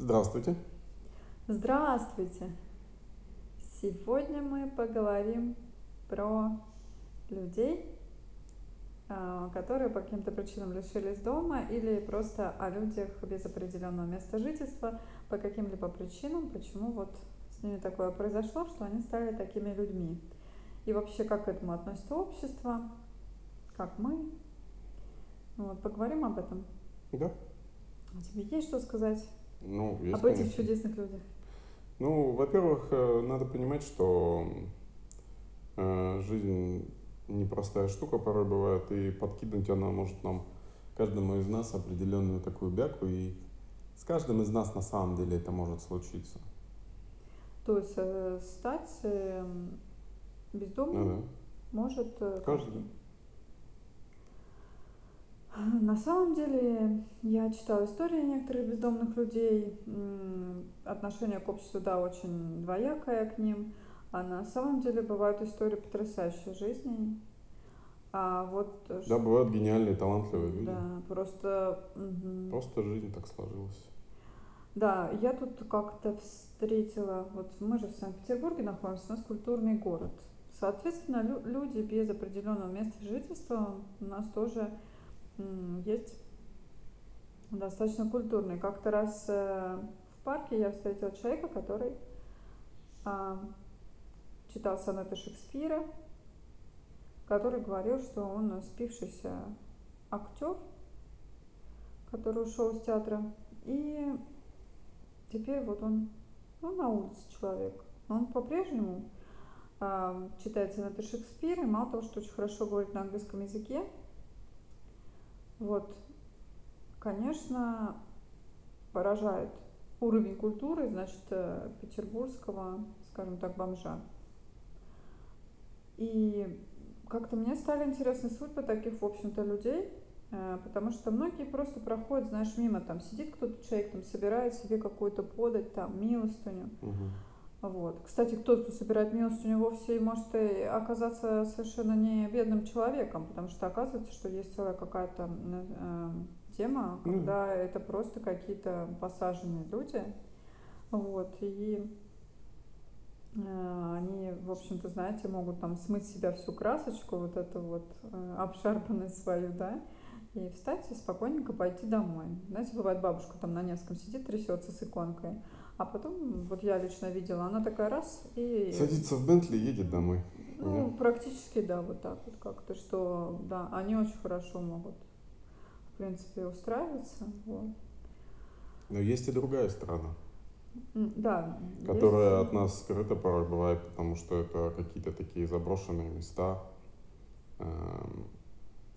Здравствуйте. Здравствуйте! Сегодня мы поговорим про людей, а, которые по каким-то причинам лишились дома или просто о людях без определенного места жительства по каким-либо причинам, почему вот с ними такое произошло, что они стали такими людьми. И вообще, как к этому относится общество, как мы. Вот, поговорим об этом. Да? А тебе есть что сказать Ну, есть, об этих конечно. чудесных людях? Ну, во-первых, э, надо понимать, что э, жизнь непростая штука порой бывает, и подкинуть она может нам, каждому из нас, определенную такую бяку, и с каждым из нас на самом деле это может случиться. То есть э, стать э, бездомным Ну может э, да, каждый. На самом деле, я читала истории некоторых бездомных людей. Отношение к обществу, да, очень двоякое к ним. А на самом деле бывают истории потрясающей жизни. А вот... Да, бывают гениальные, талантливые люди. Да, просто... Угу. Просто жизнь так сложилась. Да, я тут как-то встретила, вот мы же в Санкт-Петербурге находимся, у нас культурный город. Соответственно, лю- люди без определенного места жительства у нас тоже есть достаточно культурный. Как-то раз э, в парке я встретила человека, который а, читал сонеты Шекспира, который говорил, что он спившийся актер, который ушел из театра, и теперь вот он, ну, на улице человек. Он по-прежнему э, читает сонеты Шекспира, и мало того, что очень хорошо говорит на английском языке, вот, конечно, поражает уровень культуры, значит, э, петербургского, скажем так, бомжа. И как-то мне стали интересны судьбы таких, в общем-то, людей, э, потому что многие просто проходят, знаешь, мимо, там сидит кто-то человек, там собирает себе какую-то подать, там, милостыню. Угу. Вот. Кстати, кто, кто собирает милостыню, вовсе может и оказаться совершенно не бедным человеком, потому что оказывается, что есть целая какая-то э, тема, когда mm. это просто какие-то посаженные люди. Вот. И э, они, в общем-то, знаете, могут там смыть себя всю красочку, вот эту вот э, обшарпанность свою, да, и встать и спокойненько пойти домой. Знаете, бывает бабушка там на неском сидит, трясется с иконкой, а потом, вот я лично видела, она такая раз и... Садится в Бентли и едет домой. Ну, да? практически, да, вот так вот как-то, что, да, они очень хорошо могут, в принципе, устраиваться, вот. Но есть и другая сторона. Да. Которая есть... от нас скрыта порой бывает, потому что это какие-то такие заброшенные места, эм,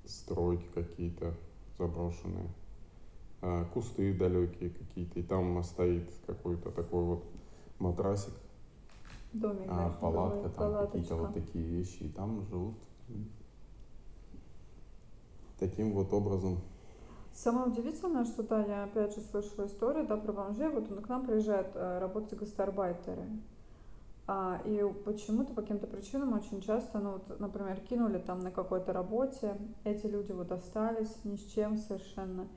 стройки какие-то заброшенные. А, кусты далекие какие-то, и там стоит какой-то такой вот матрасик, Домик, а, да, палатка, там какие-то вот такие вещи, и там живут. Таким вот образом. Самое удивительное, что да, я опять же слышала историю, да, про бомжей, вот он к нам приезжает э, работать гастарбайтеры. А, и почему-то по каким-то причинам очень часто, ну вот, например, кинули там на какой-то работе, эти люди вот остались ни с чем совершенно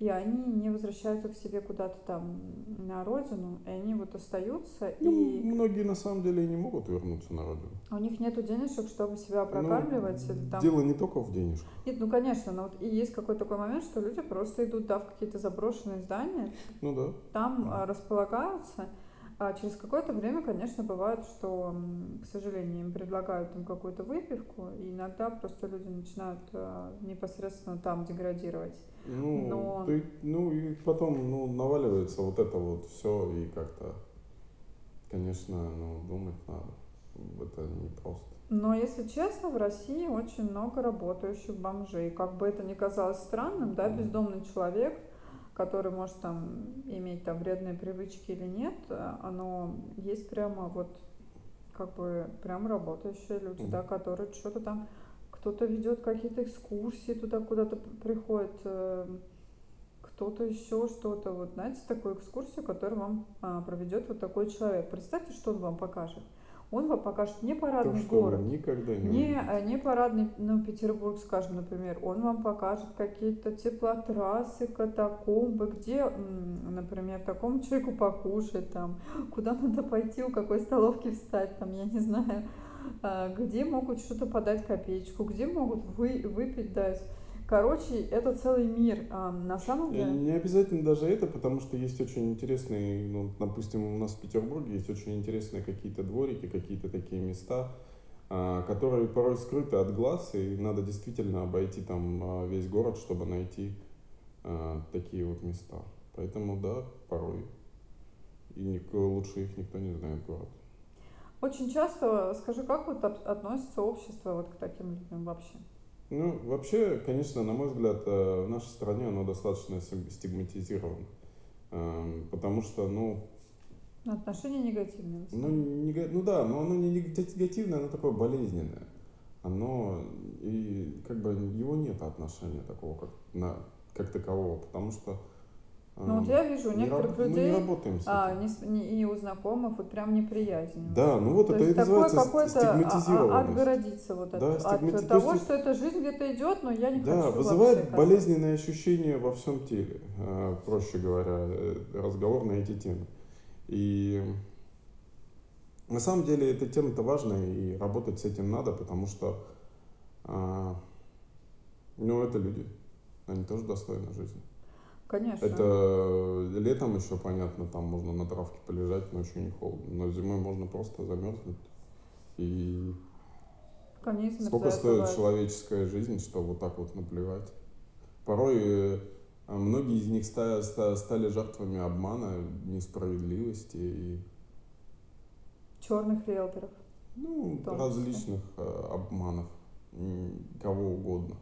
и они не возвращаются к себе куда-то там на родину, и они вот остаются. Ну, и... Многие на самом деле не могут вернуться на родину. У них нету денежек, чтобы себя ну, прокармливать. Ну, там... Дело не только в денежках. Нет, ну конечно, но вот и есть какой-то такой момент, что люди просто идут да, в какие-то заброшенные здания, ну, да. там да. располагаются. А через какое-то время, конечно, бывает, что, к сожалению, им предлагают там какую-то выпивку, и иногда просто люди начинают э, непосредственно там деградировать. Ну, Но... ты, ну и потом ну, наваливается вот это вот все, и как-то, конечно, ну, думать надо. Это не просто. Но, если честно, в России очень много работающих бомжей. Как бы это ни казалось странным, да, бездомный человек – который может там иметь там вредные привычки или нет, оно есть прямо вот как бы прям работающие люди, mm-hmm. да, которые что-то там, кто-то ведет какие-то экскурсии туда куда-то приходит, э, кто-то еще что-то, вот знаете, такую экскурсию, которую вам а, проведет вот такой человек. Представьте, что он вам покажет. Он вам покажет не То, парадный вы город, никогда не не, увидите. э, не парадный, ну, Петербург, скажем, например. Он вам покажет какие-то теплотрассы, катакомбы, где, например, такому человеку покушать, там, куда надо пойти, у какой столовки встать, там, я не знаю, а, где могут что-то подать копеечку, где могут вы, выпить дать. Короче, это целый мир. А, на самом Э, деле, Не обязательно даже это, потому что есть очень интересные, ну, допустим, у нас в Петербурге есть очень интересные какие-то дворики, какие-то такие места, а, которые порой скрыты от глаз, и надо действительно обойти там а, весь город, чтобы найти а, такие вот места. Поэтому да, порой. И никто, лучше их никто не знает город. очень часто, скажи, как вот от- относится общество вот к таким людям вообще? Ну, вообще, конечно, на мой взгляд, э, в нашей стране оно достаточно стигматизировано. Эм, Потому что, ну, Отношения негативные в ну, нега- ну да, но оно не негативное, оно такое болезненное. Оно, и как бы его нет отношения такого, как, на, как такового, потому что Ну вот эм, я вижу у не некоторых мы не людей, работаем с а, не не- и у знакомых вот прям неприязнь Да, ну вот То это и такое называется а- а- стигматизированность. отгородиться вот от, Да, стигмати... от То есть того, что эта жизнь где-то идет, но я не Да, хочу вообще вызывает касаться. болезненные ощущения во всем теле, э, проще говоря, э, разговор на эти темы. И на самом деле эта тема-то важная, и работать с этим надо, потому что, а, ну, это люди, они тоже достойны жизни. Конечно. Это летом еще понятно, там можно на травке полежать, ночью не холодно, но зимой можно просто замерзнуть. И Коней сколько стоит бывает. человеческая жизнь, что вот так вот наплевать? Порой э, многие из них ста- ста- стали жертвами обмана, несправедливости и Черных риэлторов. ну, различных э, обманов, кого угодно,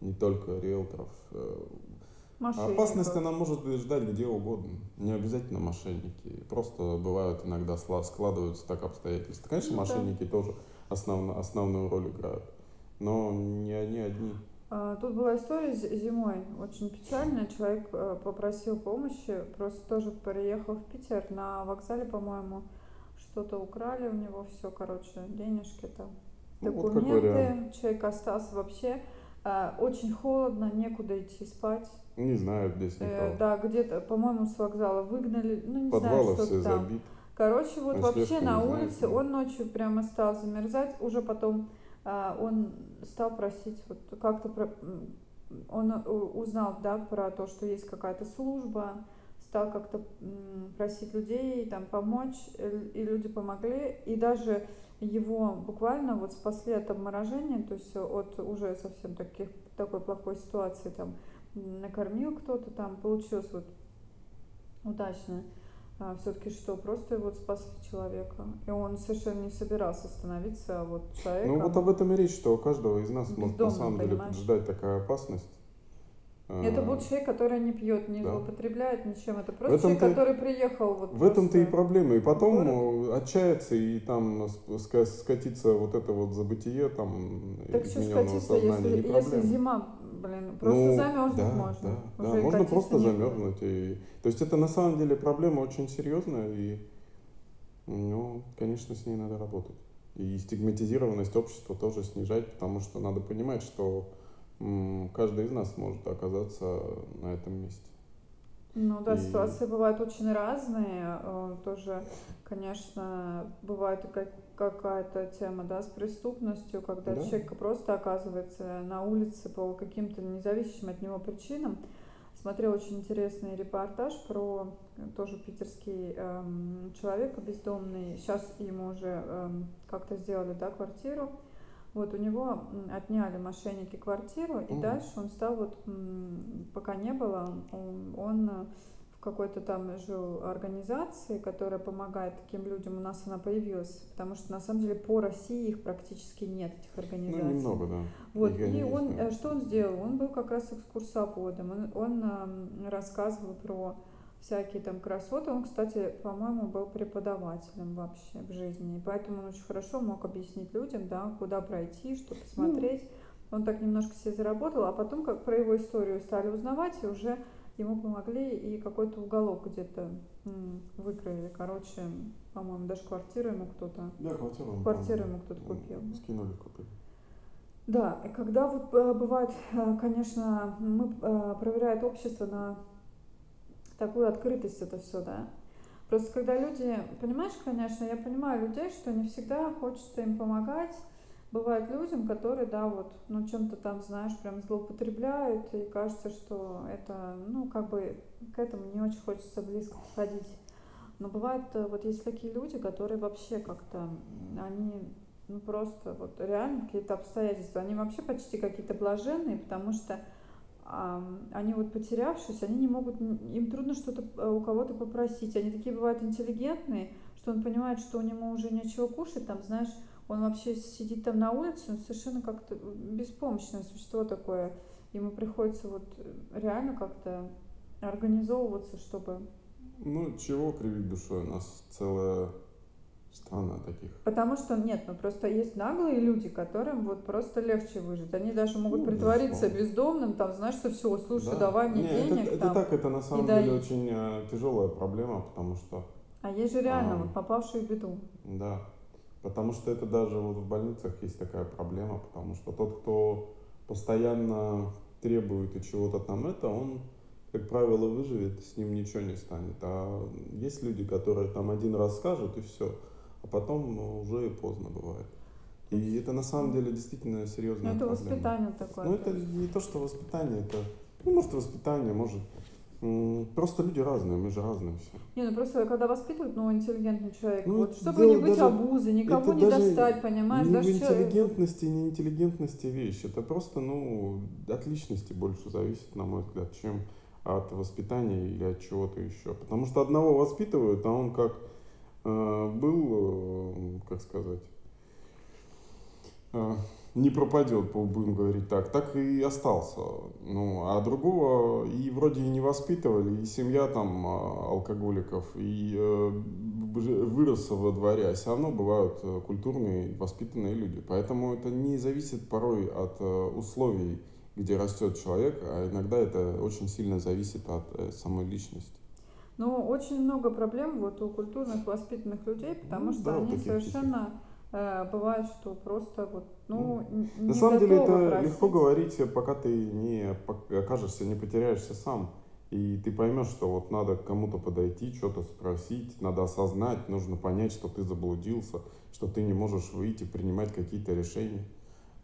не только риэлторов. э. Мошенников. Опасность она может ждать где угодно, не обязательно мошенники. Просто бывают иногда складываются так обстоятельства. Конечно, Ну да. мошенники тоже основно, основную роль играют, но не они одни. А, Тут была история зимой, очень печальная. Человек э, попросил помощи, просто тоже приехал в Питер на вокзале, по-моему, что-то украли у него, все, короче, денежки там, Ну вот документы. Человек остался вообще очень холодно, некуда идти спать. Не знают здесь Э, никого. да, где-то, по-моему, с вокзала выгнали, ну не Подвалы знаю, что все там. забиты. Короче, вот Ночлежка вообще не на знаю улице где. он ночью прямо стал замерзать, уже потом а, он стал просить, вот как-то про- он узнал, да, про то, что есть какая-то служба, стал как-то просить людей там помочь, э, и люди помогли, и даже его буквально вот спасли от обморожения, то есть от уже совсем таких, такой плохой ситуации, там накормил кто-то, там получилось вот удачно все-таки что, просто вот спасли человека. И он совершенно не собирался становиться а вот Ну человеком. вот об этом и речь, что у каждого из нас может на самом деле понимаешь? поджидать такая опасность. Это был А, человек, который не пьет, не да. злоупотребляет ничем. Это просто человек, этом-то- который приехал вот В этом-то и проблема. И потом город. э, отчаяться и там скатиться вот это вот забытие, там Так что измененного скатиться, сознания, если, не если зима, блин, просто Ну, замерзнуть да, можно. Да, да, Уже можно просто некуда. замерзнуть. И... То есть это на самом деле проблема очень серьезная, и, ну, конечно, с ней надо работать. И стигматизированность общества тоже снижать, потому что надо понимать, что каждый из нас может оказаться на этом месте. Ну да, И- ситуации бывают очень разные. Э, Тоже, конечно, бывает как- какая-то тема, да, с преступностью, когда Да. человек просто оказывается на улице по каким-то независящим от него причинам. Смотрела очень интересный репортаж про э, тоже питерский эм, человека бездомный. Сейчас ему уже эм, как-то сделали, да, квартиру. Вот у него отняли мошенники квартиру, и Мгм. дальше он стал вот, пока не было, он, э, в какой-то там жил организации, которая помогает таким людям. У нас она появилась, потому что на самом деле по России их практически нет этих Ну, организаций. немного, да. Вот, Их и он, э, что он сделал? Он был как раз экскурсоводом, он, он рассказывал про всякие там красоты. Он, кстати, по-моему, был преподавателем вообще в жизни, и поэтому он очень хорошо мог объяснить людям, да, куда пройти, что посмотреть. Он так немножко себе заработал, а потом, как про его историю стали узнавать, и уже ему помогли и какой-то уголок где-то выкроили. Короче, по-моему, даже квартиру ему кто-то... Да, квартиру, квартиру ему кто-то купил. Скинули, купили. Да, и когда вот э, бывает, э, конечно, мы э, проверяет общество на такую открытость это все, да. Просто когда люди, понимаешь, конечно, я понимаю людей, что не всегда хочется им помогать. Бывают людям, которые, да, вот, ну, чем-то там, знаешь, прям злоупотребляют, и кажется, что это, ну, как бы к этому не очень хочется близко подходить. Но бывает, вот есть такие люди, которые вообще как-то, они ну просто вот реально какие-то обстоятельства. Они вообще почти какие-то блаженные, потому что они вот потерявшись, они не могут, им трудно что-то э, у кого-то попросить. Они такие бывают интеллигентные, что он понимает, что у него уже нечего кушать, там, знаешь, он вообще сидит там на улице, он совершенно как-то беспомощное существо такое. Ему приходится вот реально как-то организовываться, чтобы... Ну, чего кривить душой? У нас целая Страна таких. Потому что нет, ну просто есть наглые люди, которым вот просто легче выжить. Они даже могут ну, притвориться безусловно. бездомным, там, знаешь, что все, слушай, да. давай мне не, денег. Это, там, это так, это на самом деле дай. очень э, тяжелая проблема, потому что. А есть же реально э, вот попавшие в беду. Да. Потому что это даже вот в больницах есть такая проблема, потому что тот, кто постоянно требует и чего-то там это, он как правило, выживет, с ним ничего не станет. А есть люди, которые там один раз скажут и все а потом уже и поздно бывает. И это на самом деле действительно серьезная это проблема. воспитание такое. Ну, это не то, что воспитание, это, ну, может, воспитание, может, Просто люди разные, мы же разные все. Не, ну просто когда воспитывают, ну, интеллигентный человек, ну, вот, чтобы не быть обузой, никого не достать, понимаешь? Не даже в интеллигентности, не интеллигентности вещь. Это просто, ну, от личности больше зависит, на мой взгляд, чем от воспитания или от чего-то еще. Потому что одного воспитывают, а он как был, э, как сказать, э, не пропадет, будем говорить так, так и остался. Ну, а другого и вроде и не воспитывали, и семья там алкоголиков, и э, вырос во дворе, а все равно бывают культурные, воспитанные люди. Поэтому это не зависит порой от условий, где растет человек, а иногда это очень сильно зависит от самой личности. Ну, очень много проблем вот у культурных воспитанных людей, потому ну, что да, они совершенно э, бывает, что просто вот, ну, mm. не На самом деле это просить. легко говорить, пока ты не окажешься, не потеряешься сам. И ты поймешь, что вот надо к кому-то подойти, что-то спросить, надо осознать, нужно понять, что ты заблудился, что ты не можешь выйти, принимать какие-то решения.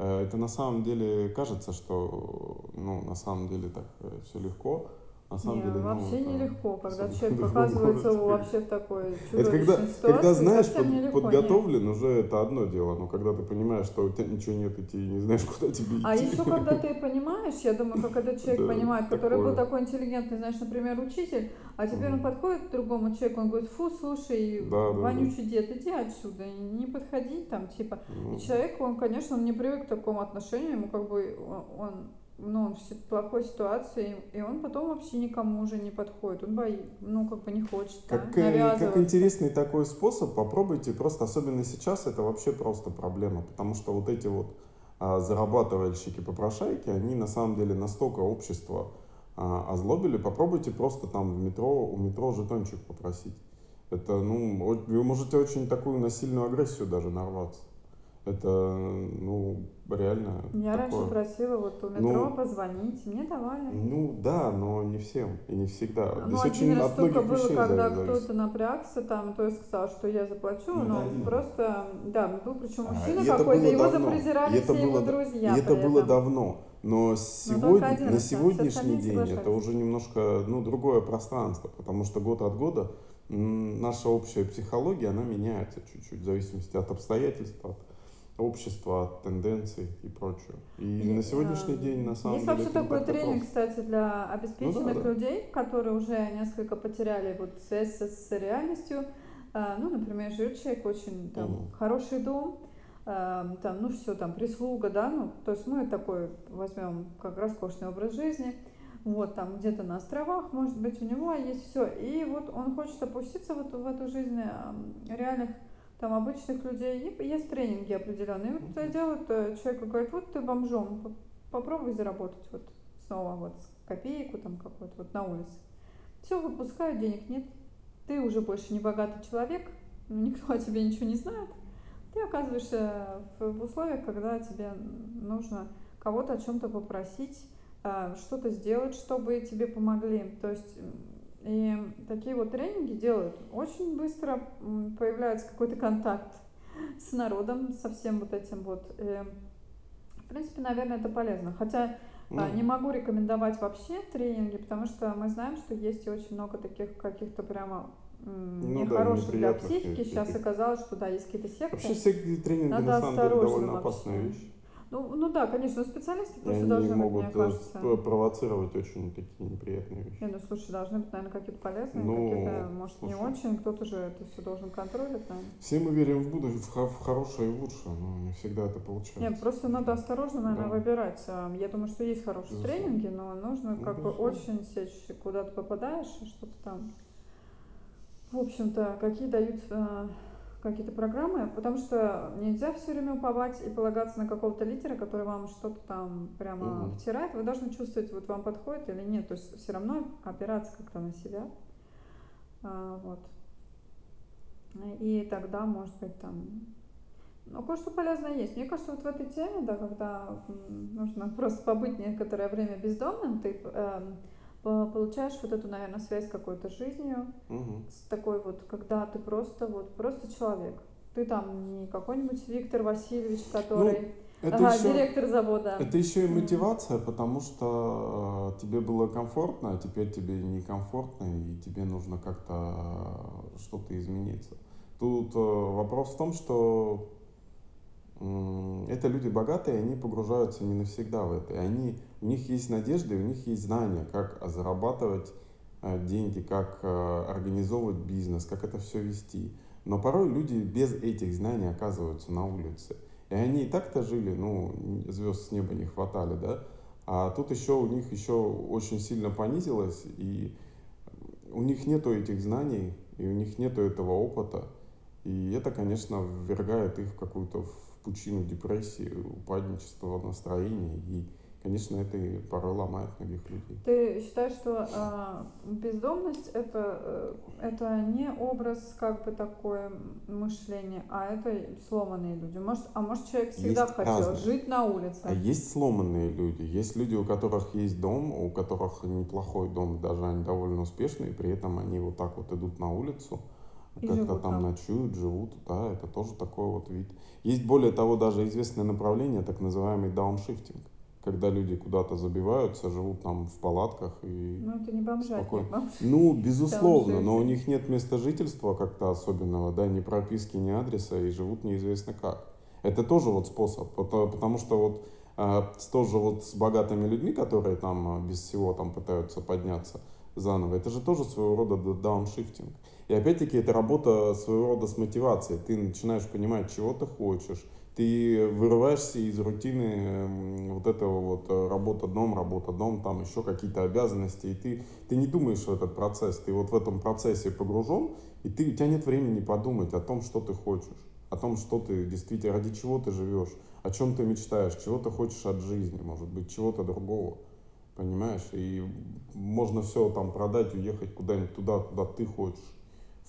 Э, это на самом деле кажется, что ну, на самом деле так э, все легко, на самом не, деле, ну, вообще ну, нелегко, когда человек оказывается вообще в такой чудовищной это когда, ситуации. Когда знаешь, под, нелегко, подготовлен, нет. уже это одно дело, но когда ты понимаешь, что у тебя ничего нет, и ты не знаешь, куда тебе а идти. А еще когда ты понимаешь, я думаю, как этот человек понимает, который был такой интеллигентный, знаешь, например, учитель, а теперь он подходит к другому человеку, он говорит, фу, слушай, вонючий дед, иди отсюда, не подходи там, типа. И человек, он, конечно, он не привык к такому отношению, ему как бы он ну, он в плохой ситуации, и он потом вообще никому уже не подходит, он боится, ну, как бы не хочет как, да, Как интересный такой способ, попробуйте, просто особенно сейчас это вообще просто проблема, потому что вот эти вот а, зарабатывальщики-попрошайки, они на самом деле настолько общество а, озлобили, попробуйте просто там в метро, у метро жетончик попросить. Это, ну, вы можете очень такую насильную агрессию даже нарваться. Это, ну, реально. Я такое. раньше просила вот у метро ну, позвонить, мне давали. Ну да, но не всем и не всегда. Ну, Здесь один очень раз только было, когда кто-то напрягся там, то есть сказал, что я заплачу, ну, но просто, да, был причем а, мужчина а, какой-то, его давно. запрезирали все было, его друзья. И это было давно. Но сегодня, но на сегодняшний день это уже немножко ну, другое пространство, потому что год от года наша общая психология, она меняется чуть-чуть в зависимости от обстоятельств, от общества, тенденций и прочего. И, и на сегодняшний э, день, на самом есть деле, Есть вообще такой тренинг, просто. кстати, для обеспеченных ну, да, людей, да. которые уже несколько потеряли вот связь с, с реальностью. А, ну, например, живет человек очень там угу. хороший дом, а, там, ну все, там прислуга, да, ну, то есть мы такой возьмем как роскошный образ жизни, вот там где-то на островах, может быть, у него есть все, и вот он хочет опуститься вот в эту жизнь реальных там обычных людей, есть тренинги определенные. Вот делают, э, человек говорит, вот ты бомжом, попробуй заработать вот снова вот копейку там какой-то вот на улице. Все выпускают, денег нет. Ты уже больше не богатый человек, никто о тебе ничего не знает. Ты оказываешься в условиях, когда тебе нужно кого-то о чем-то попросить, а, что-то сделать, чтобы тебе помогли. То есть и такие вот тренинги делают. Очень быстро появляется какой-то контакт с народом, со всем вот этим вот. И, в принципе, наверное, это полезно. Хотя а, ну, не могу рекомендовать вообще тренинги, потому что мы знаем, что есть очень много таких каких-то прямо ну, нехороших да, для психики. Сейчас оказалось, что да, есть какие-то секты. Вообще всякие тренинги Надо на самом деле довольно опасная вещь. Ну, ну да, конечно, специалисты просто они должны могут быть, мне кажется. провоцировать очень такие неприятные вещи. Не, ну слушай, должны быть, наверное, какие-то полезные, ну, какие-то, может, слушай, не очень. Кто-то же это все должен контролить, наверное. Все мы верим в будущее, в, хорошее и в лучшее, но не всегда это получается. Нет, просто надо осторожно, наверное, да. выбирать. А, я думаю, что есть хорошие Безусловно. тренинги, но нужно ну, как бы очень сечь, куда ты попадаешь, что-то там. В общем-то, какие дают а, какие-то программы, потому что нельзя все время уповать и полагаться на какого-то лидера, который вам что-то там прямо угу. втирает. Вы должны чувствовать, вот вам подходит или нет. То есть все равно опираться как-то на себя. А, вот. И тогда, может быть, там... Ну, кое-что полезное есть. Мне кажется, вот в этой теме, да, когда нужно просто побыть некоторое время бездомным, ты э, получаешь вот эту, наверное, связь с какой-то жизнью, угу. с такой вот, когда ты просто вот просто человек. Ты там не какой-нибудь Виктор Васильевич, который ну, это ага, еще, директор завода. Это еще и мотивация, потому что э, тебе было комфортно, а теперь тебе некомфортно, и тебе нужно как-то э, что-то измениться. Тут э, вопрос в том, что это люди богатые, они погружаются не навсегда в это. И они, у них есть надежды, у них есть знания, как зарабатывать э, деньги, как э, организовывать бизнес, как это все вести. Но порой люди без этих знаний оказываются на улице. И они и так-то жили, ну, звезд с неба не хватали, да? А тут еще у них еще очень сильно понизилось, и у них нету этих знаний, и у них нету этого опыта. И это, конечно, ввергает их в какую-то пучину депрессии, упадничества настроения. И, конечно, это порой ломает многих людей. Ты считаешь, что э, бездомность это, э, это не образ как бы такое мышление, а это сломанные люди? Может, а может человек всегда есть хотел разные. жить на улице? А есть сломанные люди. Есть люди, у которых есть дом, у которых неплохой дом, даже они довольно успешные, при этом они вот так вот идут на улицу как-то там, там ночуют, живут, да, это тоже такой вот вид. Есть более того даже известное направление, так называемый дауншифтинг, когда люди куда-то забиваются, живут там в палатках и Ну это не бомжатник, спокойно. Ну, безусловно, но у них нет места жительства как-то особенного, да, ни прописки, ни адреса, и живут неизвестно как. Это тоже вот способ, потому что вот а, тоже вот с богатыми людьми, которые там а, без всего там пытаются подняться заново, это же тоже своего рода дауншифтинг. И опять-таки это работа своего рода с мотивацией. Ты начинаешь понимать, чего ты хочешь. Ты вырываешься из рутины вот этого вот э, работа дом, работа дом, там еще какие-то обязанности. И ты, ты не думаешь в этот процесс. Ты вот в этом процессе погружен, и ты, у тебя нет времени подумать о том, что ты хочешь. О том, что ты действительно, ради чего ты живешь, о чем ты мечтаешь, чего ты хочешь от жизни, может быть, чего-то другого. Понимаешь? И можно все там продать, уехать куда-нибудь туда, куда ты хочешь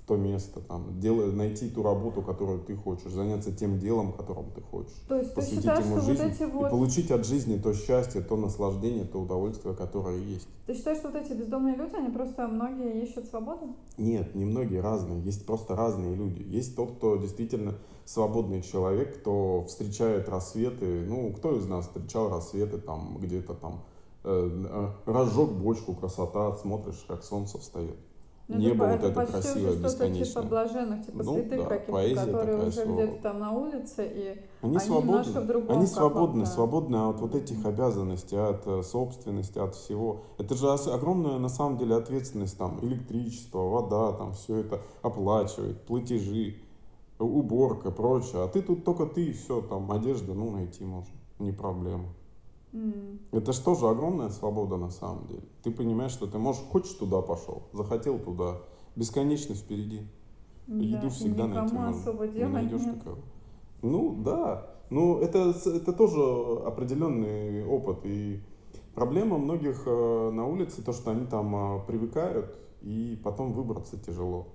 то место, там, делай, найти ту работу, которую ты хочешь, заняться тем делом, которым ты хочешь. То есть посвятить ты считаешь, ему жизнь вот эти вот... и получить от жизни то счастье, то наслаждение, то удовольствие, которое есть. Ты считаешь, что вот эти бездомные люди, они просто многие ищут свободу? Нет, не многие, разные. Есть просто разные люди. Есть тот, кто действительно свободный человек, кто встречает рассветы. Ну, кто из нас встречал рассветы там где-то там, разжег бочку, красота, смотришь, как солнце встает. Ну, Небо это, вот это, это красивое, уже что-то типа блаженных, типа ну, святых да, каких-то, которые уже где-то там на улице, и они, они свободны, в другом Они свободны, свободны от вот этих обязанностей, от э, собственности, от всего. Это же огромная на самом деле ответственность, там, электричество, вода, там, все это оплачивать, платежи, уборка, прочее. А ты тут только ты и все, там, одежда, ну, найти можно, не проблема. Mm. Это же тоже огромная свобода на самом деле. Ты понимаешь, что ты можешь, хочешь туда пошел, захотел туда, бесконечно впереди. Да, Еду всегда найти можно. Не найдешь нет. такого. Ну да, ну это, это тоже определенный опыт. И Проблема многих э, на улице то, что они там э, привыкают, и потом выбраться тяжело.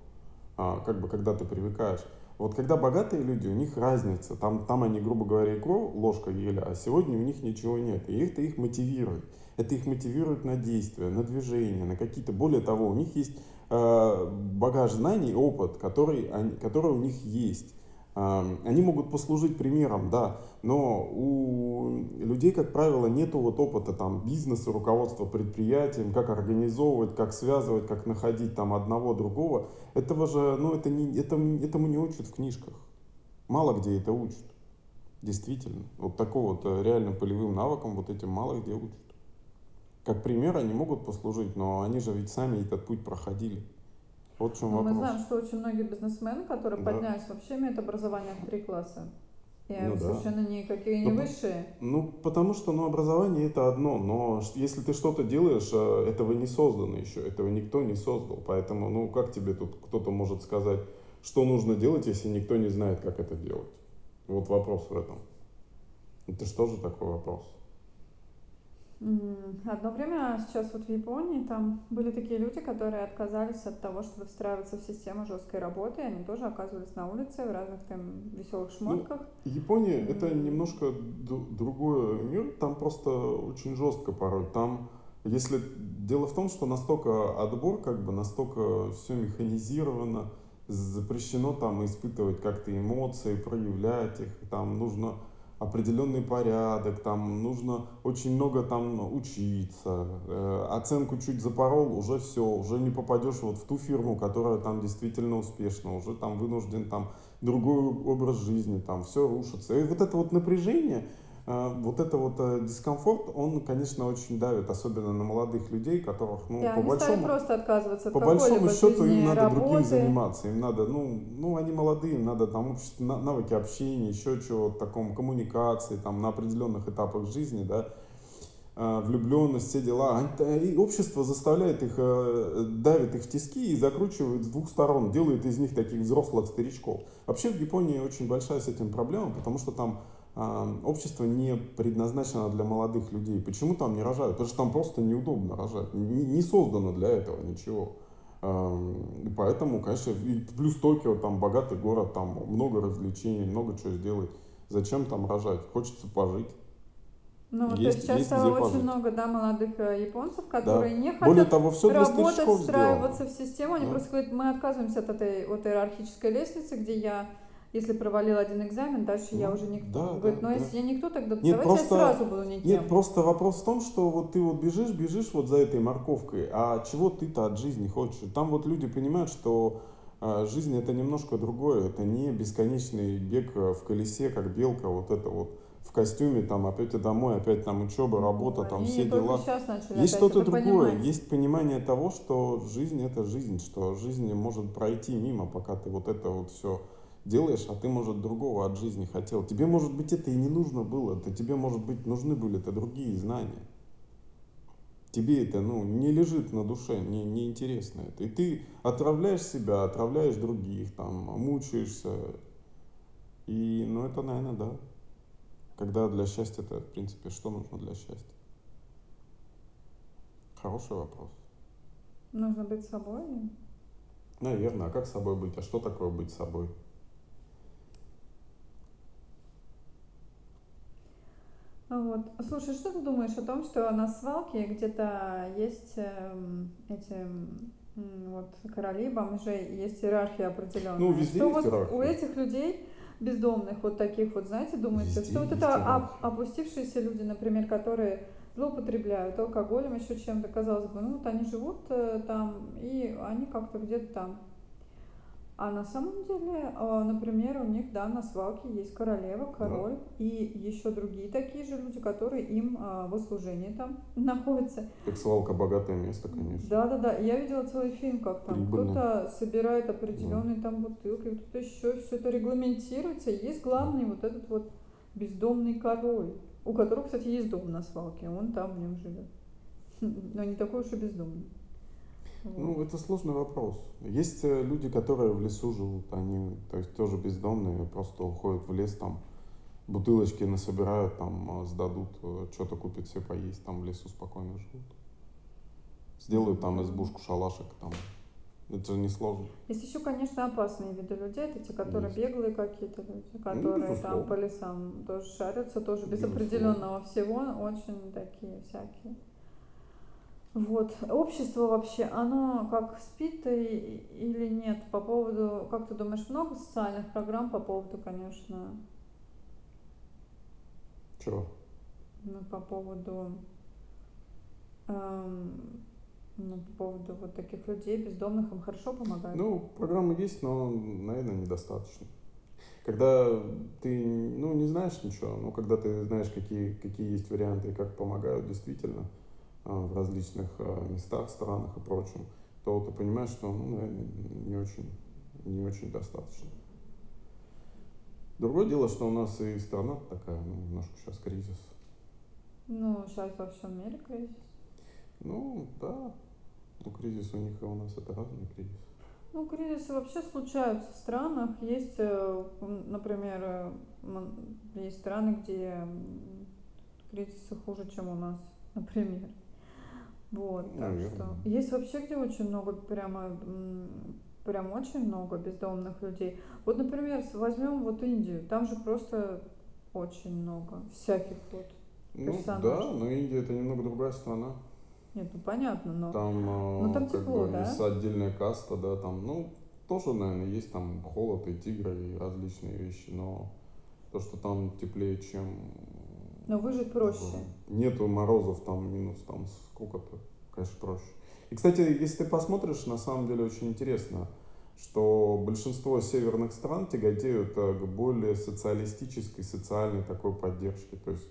А, как бы когда ты привыкаешь. Вот когда богатые люди, у них разница. Там, там они, грубо говоря, икру ложкой ели, а сегодня у них ничего нет. И это их мотивирует. Это их мотивирует на действия, на движение, на какие-то... Более того, у них есть э, багаж знаний, опыт, который, они, который у них есть. Они могут послужить примером, да, но у людей, как правило, нет вот опыта там, бизнеса, руководства предприятием, как организовывать, как связывать, как находить там одного, другого. Этого же, ну, это не, это, этому не учат в книжках. Мало где это учат. Действительно. Вот такого вот э, реальным полевым навыкам вот этим мало где учат. Как пример они могут послужить, но они же ведь сами этот путь проходили. Вот в чем Но вопрос. мы знаем, что очень многие бизнесмены, которые Да. поднялись, вообще имеют образование в три класса. И Ну да. совершенно никакие не Ну, высшие. Ну, потому что, ну, образование это одно, но если ты что-то делаешь, э, этого не создано еще, этого никто не создал, поэтому, ну, как тебе тут кто-то может сказать, что нужно делать, если никто не знает, как это делать? Вот вопрос в этом. Это что же такой вопрос? Одно время сейчас вот в Японии там были такие люди, которые отказались от того, чтобы встраиваться в систему жесткой работы. и Они тоже оказывались на улице в разных там веселых шмотках. Япония это М. немножко другой мир, там просто очень жестко порой. Там, если дело в том, что настолько отбор, как бы настолько все механизировано, запрещено там испытывать как-то эмоции, проявлять их, там нужно определенный порядок, там нужно очень много там учиться, э, оценку чуть запорол, уже все, уже не попадешь вот в ту фирму, которая там действительно успешна, уже там вынужден там другой образ жизни, там все рушится. И вот это вот напряжение, вот это вот э, дискомфорт, он, конечно, очень давит, особенно на молодых людей, которых, ну, И по большому, просто отказываться от по большому счету им надо другим работы. заниматься, им надо, ну, ну, они молодые, им надо там общество, на- навыки общения, еще чего-то таком, коммуникации, там, на определенных этапах жизни, да, э, влюбленность, все дела. И общество заставляет их, э, давит их в тиски и закручивает с двух сторон, делает из них таких взрослых старичков. Вообще в Японии очень большая с этим проблема, потому что там общество не предназначено для молодых людей. Почему там не рожают? Потому что там просто неудобно рожать. Не, не создано для этого ничего. И поэтому, конечно, и плюс Токио, там богатый город, там много развлечений, много чего сделать. Зачем там рожать? Хочется пожить. Ну, то Есть- есть сейчас есть очень пожить. много, да, молодых э, японцев, которые не Более хотят того, все работать, встраиваться сделано. в систему. Они Да. просто говорят, мы отказываемся от этой вот иерархической лестницы, где я, если провалил один экзамен, дальше я Ну, уже никто. да, говорит, да, ну да. если я никто, тогда Нет, давайте просто- я сразу буду никем. Нет, просто вопрос в том, что вот ты вот бежишь, бежишь вот за этой морковкой, а чего ты-то от жизни хочешь? Там вот люди понимают, что э, жизнь это немножко другое, это не бесконечный бег э, в колесе, как белка, вот это вот в костюме, там опять и домой, опять там учеба, работа, Ну, там они все дела. Есть что-то другое, понимать. есть понимание того, что жизнь это жизнь, что жизнь может пройти мимо, пока ты вот это вот все делаешь, а ты, может, другого от жизни хотел. Тебе, может быть, это и не нужно было, то тебе, может быть, нужны были это другие знания. Тебе это, ну, не лежит на душе, не, не интересно это. И ты отравляешь себя, отравляешь других, там, мучаешься. И, ну, это, наверное, да. Когда для счастья это, в принципе, что нужно для счастья? Хороший вопрос. Нужно быть собой. Наверное, а как собой быть? А что такое быть собой? Вот. Слушай, что ты думаешь о том, что на свалке где-то есть эм, эти вот короли, бомжей, есть иерархия определенная. Ну, везде что есть вот иерархия. у этих людей бездомных, вот таких вот, знаете, думается, Везде что вот это иерархия. оп- опустившиеся люди, например, которые злоупотребляют алкоголем, еще чем-то, казалось бы, ну вот они живут э, там, и они как-то где-то там. А на самом деле, э, например, у них, да, на свалке есть королева, король и еще другие такие же люди, которые им э, в услужении там находятся. Так свалка богатое место, конечно. Да, да, да. Я видела целый фильм, как там кто-то собирает определенные там бутылки, кто-то еще, все это регламентируется. Есть главный вот этот вот бездомный король, у которого, кстати, есть дом на свалке, он там в нем живет. Но не такой уж и бездомный. Ну, это сложный вопрос. Есть э, люди, которые в лесу живут, они, то есть, тоже бездомные, просто уходят в лес там, бутылочки насобирают, там э, сдадут, э, что-то купят все поесть, там в лесу спокойно живут. Сделают там избушку, шалашик, там. Это же не сложно. Есть еще, конечно, опасные виды людей, это те, которые Есть. беглые какие-то люди, Ну, которые там безусловно. по лесам тоже шарятся, тоже без Безусловно. определенного всего, очень такие всякие. Вот. Общество вообще, оно как спит и, или нет по поводу, как ты думаешь, много социальных программ по поводу, конечно, Чего? ну, по поводу, эм, ну, по поводу вот таких людей бездомных, им хорошо помогают? Ну, программы есть, но, наверное, недостаточно. Когда ты, ну, не знаешь ничего, но когда ты знаешь, какие, какие есть варианты и как помогают действительно в различных а, местах, странах и прочем, то ты понимаешь, что, ну, наверное, не очень, не очень достаточно. Другое дело, что у нас и страна такая, ну, немножко сейчас кризис. Ну, сейчас во всем мире кризис. Ну, да, ну, кризис у них и у нас это разный кризис. Ну, кризисы вообще случаются в странах. Есть, э, например, э, есть страны, где кризисы хуже, чем у нас, например. Вот, так Наверное. что есть вообще где очень много, прямо, прям очень много бездомных людей. Вот, например, возьмем вот Индию, там же просто очень много всяких вот. Ну, Персонаж. да, но Индия это немного другая страна. Нет, ну понятно, но Там, Ну, там э, как тепло, бы, да? есть отдельная каста, да, там, ну, тоже, наверное, есть там холод и тигры и различные вещи, но то, что там теплее, чем... но выжить проще. Нету морозов там минус там сколько-то, конечно, проще. И, кстати, если ты посмотришь, на самом деле очень интересно, что большинство северных стран тяготеют э, к более социалистической, социальной такой поддержке. То есть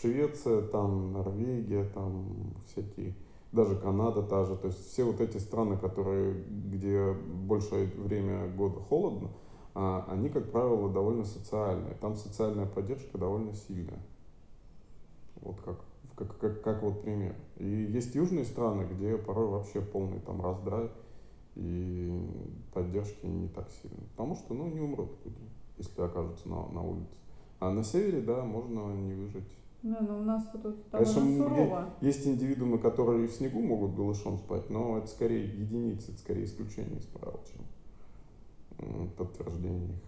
Швеция, там, Норвегия, там всякие, даже Канада та же. То есть все вот эти страны, которые, где большее время года холодно, а, они, как правило, довольно социальные. Там социальная поддержка довольно сильная. Вот как, как, как, как вот пример. И есть южные страны, где порой вообще полный там раздрай и поддержки не так сильно. Потому что, ну, не умрут люди, если окажутся на, на улице. А на севере, да, можно не выжить. Да, но у нас тут Конечно, довольно м, сурово. Есть индивидуумы, которые и в снегу могут голышом спать, но это скорее единицы, это скорее исключение из правил, чем подтверждение их.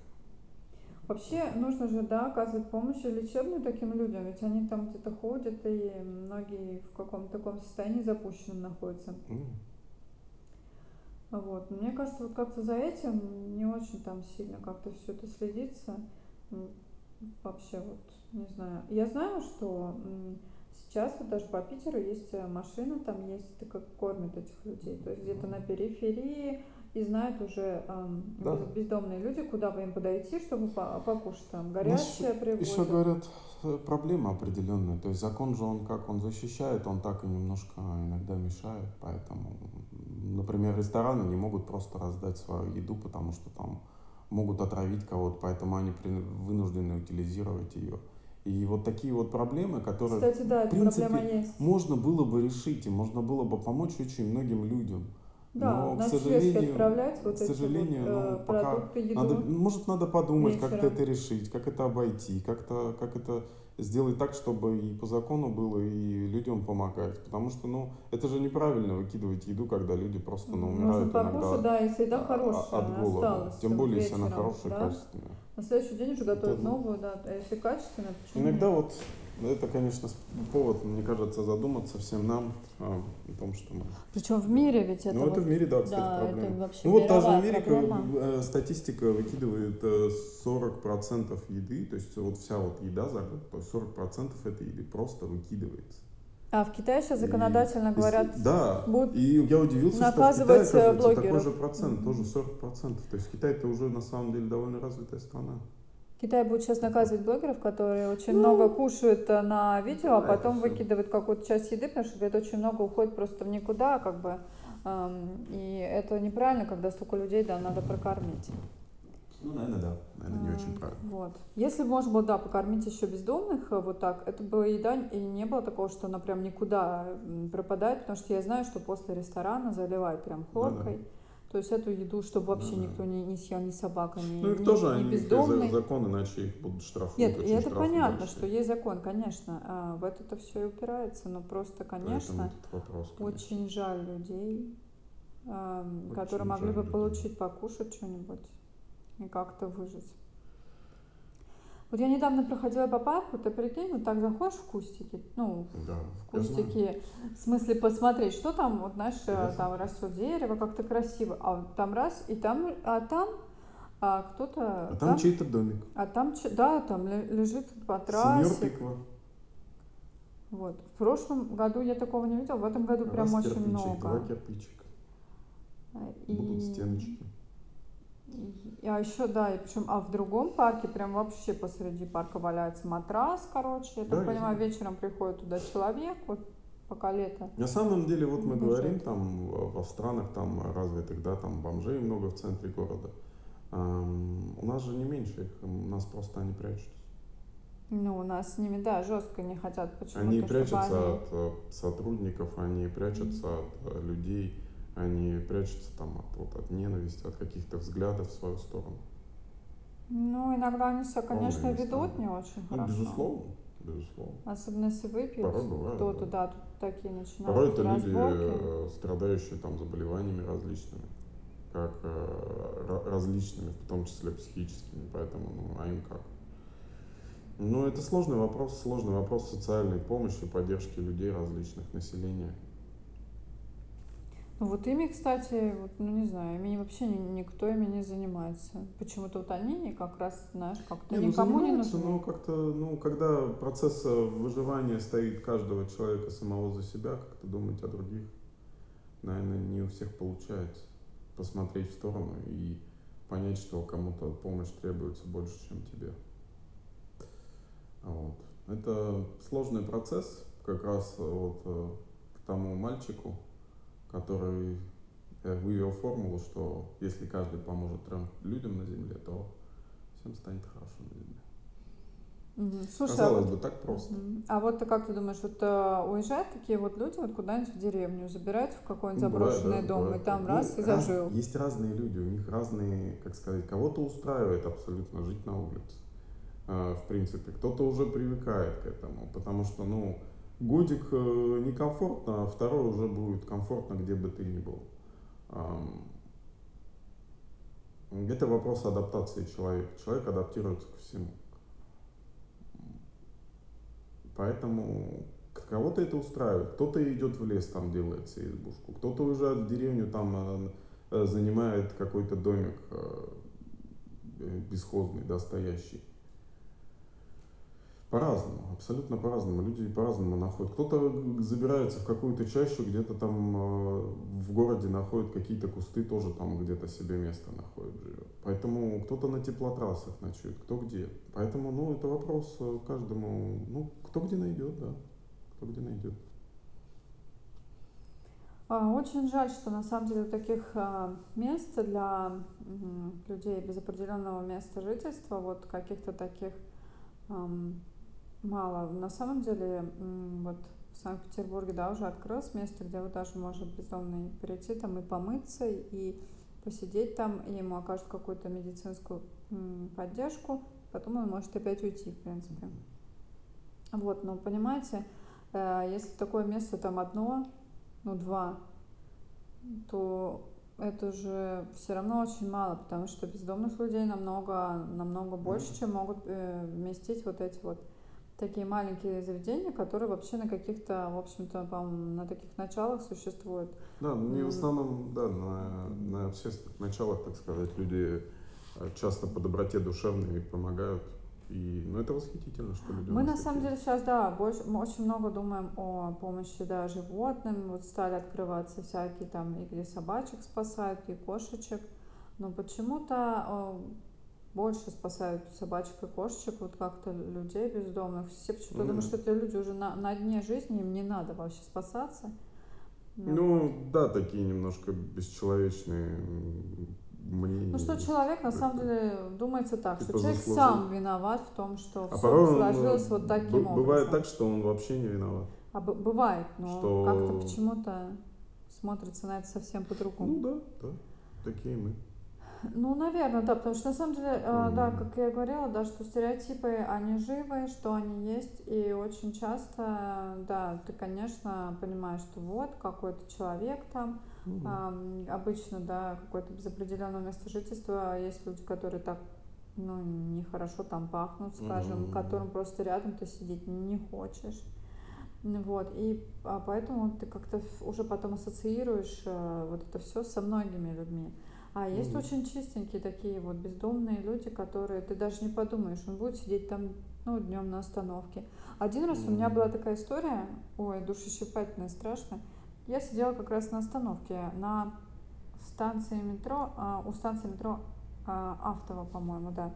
Вообще нужно же, да, оказывать помощь и лечебную таким людям, ведь они там где-то ходят, и многие в каком-то таком состоянии запущенном находятся. Вот. Мне кажется, вот как-то за этим не очень там сильно как-то все это следится. Вообще вот, не знаю. Я знаю, что сейчас вот даже по Питеру есть э, машина, там есть, как кормят этих людей. То есть где-то на периферии и знают уже эм, Да. без- бездомные люди, куда бы им подойти, чтобы по- покушать там. У нас Горячее Еще привозят. говорят, э, проблема определенная. То есть закон же он как он защищает, он так и немножко иногда мешает. Поэтому, например, рестораны не могут просто раздать свою еду, потому что там могут отравить кого-то, поэтому они вынуждены утилизировать ее. И вот такие вот проблемы, которые Кстати, да, в принципе можно было бы решить, и можно было бы помочь очень многим людям. Да, Но, к на сожалению, отправлять к вот вот сожалению, э, ну, пока продукты, еду. надо, может, надо подумать, как вечером. это решить, как это обойти, как-то, как это сделать так, чтобы и по закону было, и людям помогать. Потому что, ну, это же неправильно выкидывать еду, когда люди просто, ну, умирают покушать, иногда да, если еда хорошая от голода. осталась Тем вот более, если она вечером, хорошая, да. качественная. На следующий день уже готовить Это- новую, да. А если качественная, почему Иногда нет? вот это, конечно, повод, мне кажется, задуматься всем нам а, о том, что мы Причем в мире ведь это ну, это вот, в мире, да, кстати, да, это проблема. вообще Ну, вот та же Америка, проблема. э, статистика выкидывает э, 40% еды, то есть вот вся вот еда за год, то есть 40% этой еды просто выкидывается. А в Китае сейчас И законодательно если- говорят, Да, будут и я удивился, что в Китае, э, оказывается, такой блогеров. же процент, тоже 40%. То есть Китай это уже на самом деле довольно развитая страна. Китай будет сейчас наказывать блогеров, которые очень Ну, много кушают э, на видео, а да, потом выкидывают какую-то часть еды, потому что говорят, очень много уходит просто в никуда, как бы. эм, И это неправильно, когда столько людей, да, надо прокормить. Ну, наверное, да. Наверное, не очень М, правильно. Вот. Если бы можно было, да, покормить еще бездомных э, вот так, это бы еда, и не было такого, что она прям никуда пропадает, потому что я знаю, что после ресторана заливают прям Ну да. хлоркой, То есть эту еду, чтобы вообще да. никто не, не съел, ни собака, ни, Ну их ни, тоже, ни они, их бездомный. за- закон, иначе их будут штрафовать, Нет, и это понятно, большие. что есть закон, конечно. а, в это-то все и упирается, но просто, конечно, вопрос, конечно. очень жаль людей, ам, Очень которые могли бы людей. получить покушать что-нибудь и как-то выжить. Вот я недавно проходила по парку, ты прикинь, вот так заходишь в кустики, ну, Да, в кустики, в смысле посмотреть, что там, вот знаешь, э, Интересно. там растет дерево, как-то красиво, а вот там раз, и там, а там а, кто-то, А там чей-то домик. а там, да, там ле- лежит по Сеньор трассе, тыква. вот. В прошлом году я такого не видела, в этом году прям Раз очень кирпичик, два много. кирпичика. И, Будут стеночки. А еще, да, и причем, а в другом парке прям вообще посреди парка валяется матрас, короче, я Да, так я понимаю, знаю. вечером приходит туда человек, вот пока лето. На самом деле, вот мы Лежит. говорим там в- во странах там развитых, да, там бомжей много в центре города. Ам, у нас же не меньше их, у нас просто они прячутся. Ну, у нас с ними, да, жестко не хотят почему-то, Они прячутся они... от э, сотрудников, они прячутся от э, людей, они прячутся там от, вот, от ненависти, от каких-то взглядов в свою сторону. Ну, иногда они себя, конечно, места. ведут не очень Ну, хорошо. безусловно, безусловно. Особенно если выпьют. Порой бывает, Кто-то, да. да, тут такие начинают Порой это люди, разборки. э, страдающие там заболеваниями различными, как э, ра- различными, в том числе психическими, поэтому, ну, а им как? Ну, это сложный вопрос, сложный вопрос социальной помощи, поддержки людей различных, населения. Ну, вот ими, кстати, вот, ну, не знаю, ими вообще ни- никто ими не занимается. Почему-то вот они как раз, знаешь, как-то Не, ну никому не занимаются, нужны. но как-то, ну, когда процесс э, выживания стоит каждого человека самого за себя, как-то думать о других, наверное, не у всех получается. Посмотреть в сторону и понять, что кому-то помощь требуется больше, чем тебе. Вот. Это сложный процесс, как раз вот э, к тому мальчику, который э, вывел формулу, что если каждый поможет трем людям на Земле, то всем станет хорошо на Земле. Слушай, а Казалось вот, бы, так просто. А вот ты как ты думаешь, вот э, уезжают такие вот люди вот куда-нибудь в деревню, забирают в какой-нибудь бывает, заброшенный да, дом, бывает и там раз и раз- зажил. есть разные люди, у них разные, как сказать, кого-то устраивает абсолютно жить на улице. А, В принципе, кто-то уже привыкает к этому, потому что, ну, годик э, некомфортно, а второй уже будет комфортно, где бы ты ни был. Это вопрос адаптации человека. Человек адаптируется ко всему. Поэтому кого-то это устраивает. Кто-то идет в лес, там делает себе избушку. Кто-то уезжает в деревню, там э, э, занимает какой-то домик бесхозный, да, стоящий. По-разному, абсолютно по-разному. Люди по-разному находят. Кто-то забирается в какую-то чащу, где-то там э, в городе находит какие-то кусты, тоже там где-то себе место находит, живет. Поэтому кто-то на теплотрассах ночует, кто где. Поэтому, ну, это вопрос э, каждому, ну, кто где найдет, да. Кто где найдет. А, Очень жаль, что на самом деле таких а, мест для людей без определенного места жительства, вот каких-то таких мало. На самом деле, вот в Санкт-Петербурге, да, уже открылось место, где вот даже может бездомный прийти там и помыться, и посидеть там, и ему окажут какую-то медицинскую поддержку, потом он может опять уйти, в принципе. Вот, но понимаете, э, если такое место там одно, ну два, то это же все равно очень мало, потому что бездомных людей намного, намного больше, чем могут э, вместить вот эти вот такие маленькие заведения, которые вообще на каких-то, в общем-то, по-моему, на таких началах существуют. Да, не в М. основном, да, на, на общественных началах, так сказать, люди э, часто по доброте душевной помогают. И, ну, это восхитительно, что люди Мы на самом деле сейчас, да, больше, мы очень много думаем о помощи, да, животным. Вот стали открываться всякие там, и где собачек спасают, и кошечек. Но почему-то э, больше спасают собачек и кошечек, вот как-то людей бездомных. Все почему-то думают, Мгм. что это люди уже на, на дне жизни, им не надо вообще спасаться. Ну, Ну, вот. да, такие немножко бесчеловечные мнения Ну что человек на Как-то. самом деле думается так, что Типа человек заслужил. сам виноват в том, что А все он, сложилось э, вот таким бывает образом. так, что он вообще не виноват. А бывает, но как-то Что, почему-то смотрится на это совсем по-другому. ну да, да. такие мы. Ну, наверное, да, потому что на самом деле, э, да, как я говорила, да, что стереотипы, они живы, что они есть, и очень часто, да, ты, конечно, понимаешь, что вот какой-то человек там, ам, обычно, да, какое-то без определенного места жительства, есть люди, которые так, ну, нехорошо там пахнут, скажем, Мгм. которым просто рядом ты сидеть не хочешь. Вот, и а, поэтому ты как-то уже потом ассоциируешь э, вот это все со многими людьми. А есть Мгм. очень чистенькие такие вот бездомные люди, которые ты даже не подумаешь, он будет сидеть там, ну, днем на остановке. Один раз у меня была такая история, ой, душещипательная, страшная. Я сидела как раз на остановке на станции метро, а, у станции метро а, Автово, по-моему, да.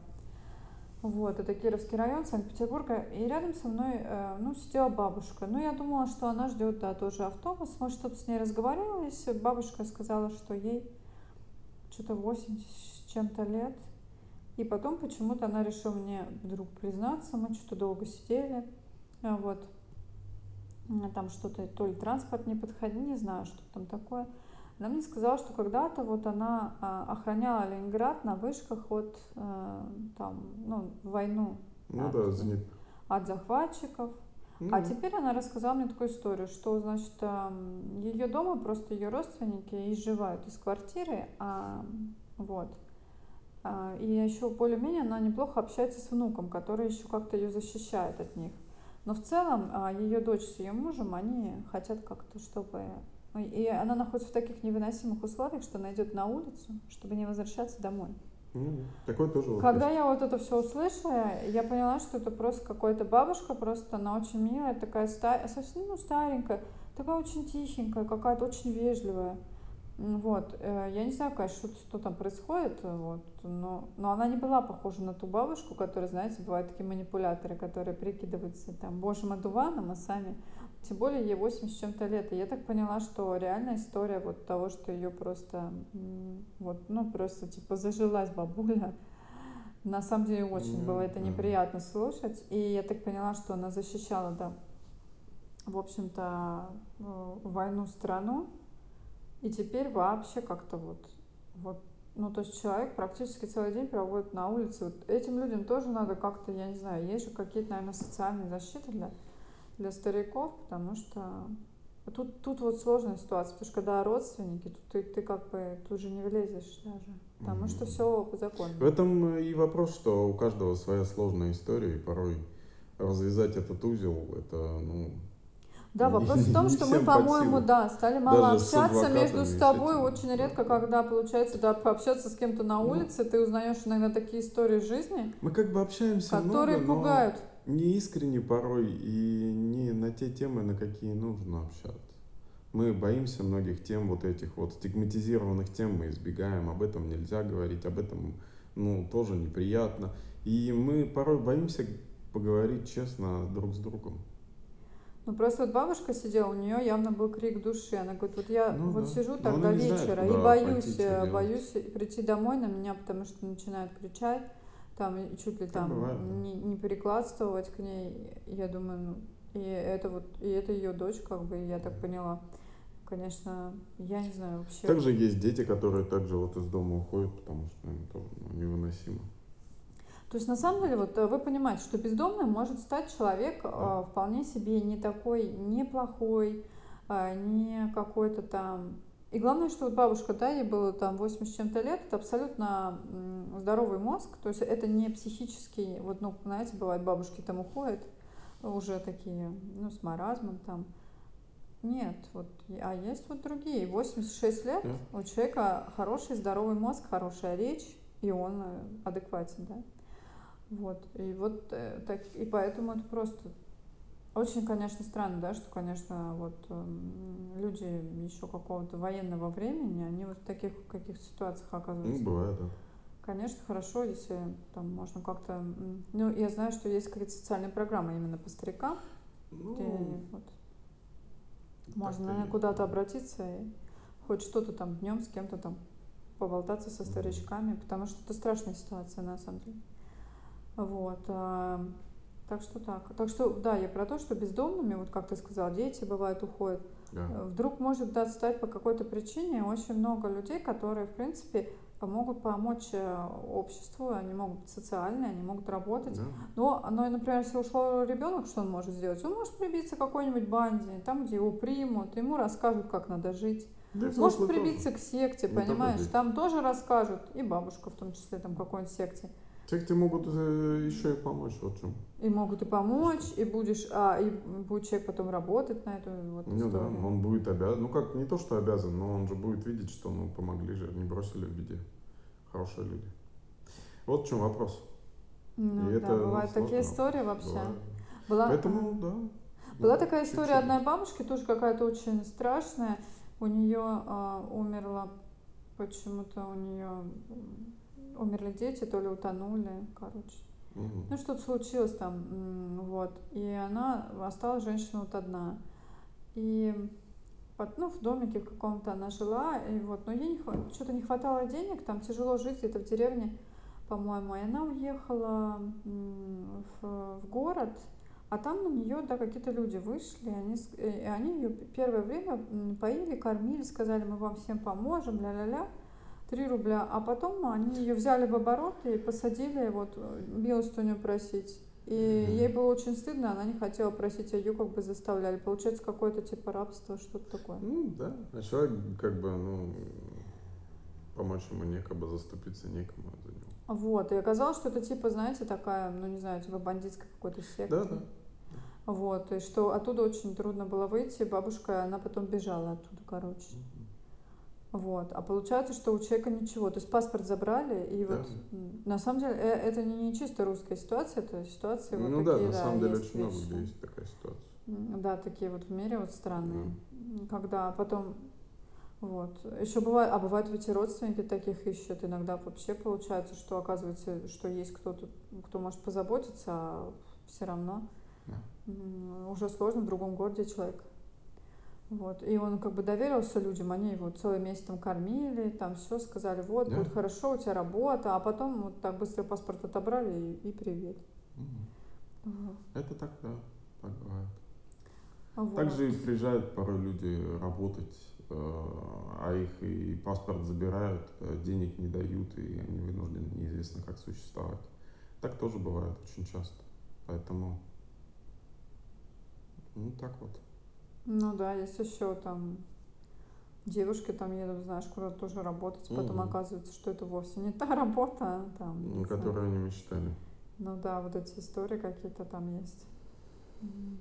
Вот, это Кировский район Санкт-Петербурга. И рядом со мной, э, ну, сидела бабушка. Ну, я думала, что она ждет, да, тоже автобус. Мы что-то с ней разговаривались. Бабушка сказала, что ей что-то 80 с чем-то лет. И потом почему-то она решила мне вдруг признаться. Мы что-то долго сидели. А Вот. Там что-то, то ли транспорт не подходил, не знаю, что там такое. Она мне сказала, что когда-то вот она а, охраняла Ленинград на вышках от э, там, ну, войну Ну от, да, зенит. от захватчиков. А теперь она рассказала мне такую историю, что, значит, ее дома просто ее родственники изживают из квартиры, а, вот. А, и еще более-менее она неплохо общается с внуком, который еще как-то ее защищает от них. Но в целом а, ее дочь с ее мужем, они хотят как-то, чтобы... ну, И она находится в таких невыносимых условиях, что она идет на улицу, чтобы не возвращаться домой. Ну. Такое тоже вот Когда есть. я вот это все услышала, я поняла, что это просто какая-то бабушка, просто она очень милая, такая ста... совсем ну, старенькая, такая очень тихенькая, какая-то очень вежливая. Вот, э, я не знаю, конечно, что, что там происходит, э, вот, но, но она не была похожа на ту бабушку, которая, знаете, бывают такие манипуляторы, которые прикидываются там божьим одуваном, а сами, тем более ей 80 с чем-то лет, и я так поняла, что реальная история вот того, что ее просто, вот, ну, просто, типа, зажилась бабуля, на самом деле очень было Ну это неприятно слушать, и я так поняла, что она защищала, да, в общем-то, э, войну страну, и теперь вообще как-то вот, вот, ну, то есть человек практически целый день проводит на улице. Вот этим людям тоже надо как-то, я не знаю, есть же какие-то, наверное, социальные защиты для, для стариков, потому что тут, тут вот сложная ситуация, потому что когда родственники, тут ты, ты как бы тут же не влезешь даже, потому что Мгм. все по закону. В этом и вопрос, что у каждого своя сложная история, и порой развязать этот узел, это, ну, Да, вопрос в том, что мы, по-моему, да, стали мало Даже общаться между адвокатами с и с тобой. этим. Очень редко, да. когда получается, да, пообщаться с кем-то на Ну, улице, ты узнаешь иногда такие истории жизни, мы как бы общаемся которые много, но пугают. Не искренне порой и не на те темы, на какие нужно общаться. Мы боимся многих тем, вот этих вот стигматизированных тем мы избегаем, об этом нельзя говорить, об этом, ну, тоже неприятно. И мы порой боимся поговорить честно друг с другом. Ну, просто вот бабушка сидела, у нее явно был крик души. Она говорит, вот я Ну вот да. сижу Но так она до не знает, вечера и боюсь, э, боюсь прийти домой на меня, потому что начинают кричать, там, чуть ли Так бывает, да. там не, не прикладствовать к ней. Я думаю, ну, и это вот, и это ее дочь, как бы, я так поняла. Конечно, я не знаю вообще. Также есть дети, которые также вот из дома уходят, потому что им тоже ну, невыносимо. То есть на самом деле вот э, вы понимаете, что бездомным может стать человек Да. э, вполне себе не такой неплохой, э, не какой-то там. И главное, что вот бабушка, да, ей было там 80 с чем-то лет, это абсолютно здоровый мозг, то есть это не психический, вот, ну, знаете, бывает, бабушки там уходят, уже такие, ну, с маразмом там. Нет, вот, а есть вот другие. 86 лет, Да. у человека хороший здоровый мозг, хорошая речь, и он э, адекватен, да. Вот, и вот э, так, и поэтому это просто очень, конечно, странно, да, что, конечно, вот эм, люди еще какого-то военного времени, они вот в таких каких-то ситуациях Ну, оказываются. бывает, да. Конечно, хорошо, если там можно как-то... Ну, я знаю, что есть какие-то социальные программы именно по старикам, где Ну, вот так-то можно, наверное, куда-то да. обратиться и хоть что-то там днем с кем-то там поболтаться со старичками, потому что это страшная ситуация на самом деле. Вот. Так что так. Так что, да, я про то, что бездомными, вот как ты сказал, дети бывают уходят. Да. Вдруг может да, стать по какой-то причине очень много людей, которые, в принципе, могут помочь э, обществу, они могут быть социальные, они могут работать. Да. Но, но, например, если ушло ребенок, что он может сделать? Он может прибиться к какой-нибудь банде, там, где его примут, ему расскажут, как надо жить. Да Может прибиться тоже. к секте, понимаешь? Там тоже расскажут, и бабушка в том числе, там какой-нибудь секте. Те, кто могут э, еще и помочь, вот в чем. И могут и помочь, и будешь, а, и будет человек потом работать на эту вот Ну да, он будет обязан, ну как, не то, что обязан, но он же будет видеть, что ну помогли же, не бросили в беде. Хорошие люди. Вот в чем вопрос. Ну И да, это, ну, бывают сложный такие истории вообще. Бывает. Была, Поэтому, да. была ну, такая история чуть-чуть. одной бабушки, тоже какая-то очень страшная. У нее а, умерла почему-то у нее умерли дети, то ли утонули, короче. Мгм. Ну, что-то случилось там, вот. И она осталась женщина вот одна. И ну, в домике в каком-то она жила, и вот, но ей не хва- что-то не хватало денег, там тяжело жить где-то в деревне, по-моему, и она уехала в, в город, а там на нее, да, какие-то люди вышли, и они, и они ее первое время поили, кормили, сказали, мы вам всем поможем, ля-ля-ля, 3 рубля, а потом они ее взяли в оборот и посадили вот э, милостыню просить. И Мгм. ей было очень стыдно, она не хотела просить, а ее как бы заставляли. Получается какое-то типа рабство, что-то такое. Ну да, а человек как бы, ну, помочь ему некому, заступиться некому за него. Вот, и оказалось, что это типа, знаете, такая, ну не знаю, типа бандитская какой-то секта. Да, да. Вот, и что оттуда очень трудно было выйти, бабушка, она потом бежала оттуда, короче. Вот, а получается, что у человека ничего, то есть паспорт забрали, и Да. вот на самом деле э, это не, не чисто русская ситуация, это ситуации вот Ну да, такие, на да, самом деле очень много вещи. где есть такая ситуация. Да, такие вот в мире вот странные. М, Когда потом, вот, еще бывает, а бывают ведь и родственники таких ищут, иногда вообще получается, что оказывается, что есть кто-то, кто может позаботиться, а все равно Да. уже сложно в другом городе человек. Вот. И он как бы доверился людям, они его целый месяц там кормили, там все, сказали, вот, Да. будет хорошо, у тебя работа, а потом вот так быстро паспорт отобрали и, и привет. Мгм. Вот. Это так, да, так бывает. Вот. Также приезжают порой люди работать, э, а их и паспорт забирают, э, денег не дают, и они вынуждены неизвестно как существовать. Так тоже бывает очень часто. Поэтому, ну так вот. Ну да, есть еще там девушки там едут, знаешь, куда-то тоже работать, потом Мгм. оказывается, что это вовсе не та работа, а там, не Ну, знаю. которые они мечтали. Ну да, вот эти истории какие-то там есть. М,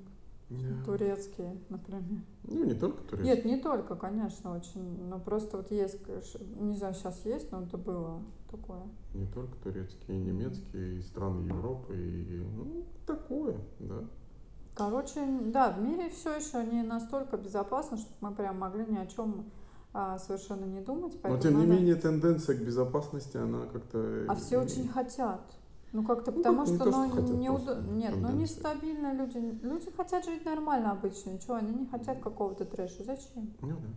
Да. Турецкие, например. Ну, не только турецкие. Нет, не только, конечно, очень. Но просто вот есть, конечно, не знаю, сейчас есть, но это было такое. Не только турецкие, и немецкие, и страны Европы, и ну, такое, да. Короче, да, в мире все еще не настолько безопасно, чтобы мы прям могли ни о чем а, совершенно не думать. Но тем не надо- менее тенденция к безопасности, она как-то А все очень хотят. Ну как-то Ну, потому не что, то, что ну, хотят, просто Нет, ну тенденция. нестабильно люди. Люди хотят жить нормально обычно. Чего, они не хотят какого-то трэша. Зачем? Ну да.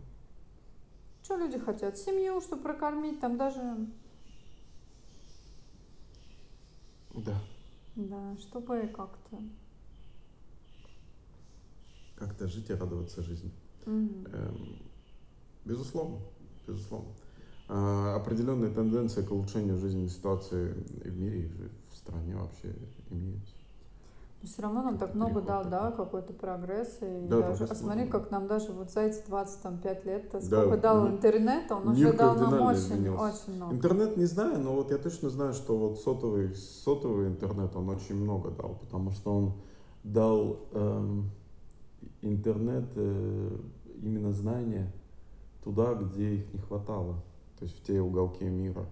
Что люди хотят? Семью, чтобы прокормить, там даже, Да. да, чтобы как-то. Как-то жить и радоваться жизни. Мгм. Эм, Безусловно, безусловно. А, Определенные тенденции к улучшению жизненной ситуации и в мире, и в стране вообще имеются. Но все равно нам так много дал, да, такой. какой-то прогресс. И Да, даже, а смотри, много. как нам даже вот за эти 25 лет, Да, сколько дал ми- интернет, он уже дал нам очень, изменился. очень много. Интернет не знаю, но вот я точно знаю, что вот сотовый, сотовый интернет, он очень много дал, потому что он дал эм, интернет, э, именно знания туда, где их не хватало, то есть в те уголки мира.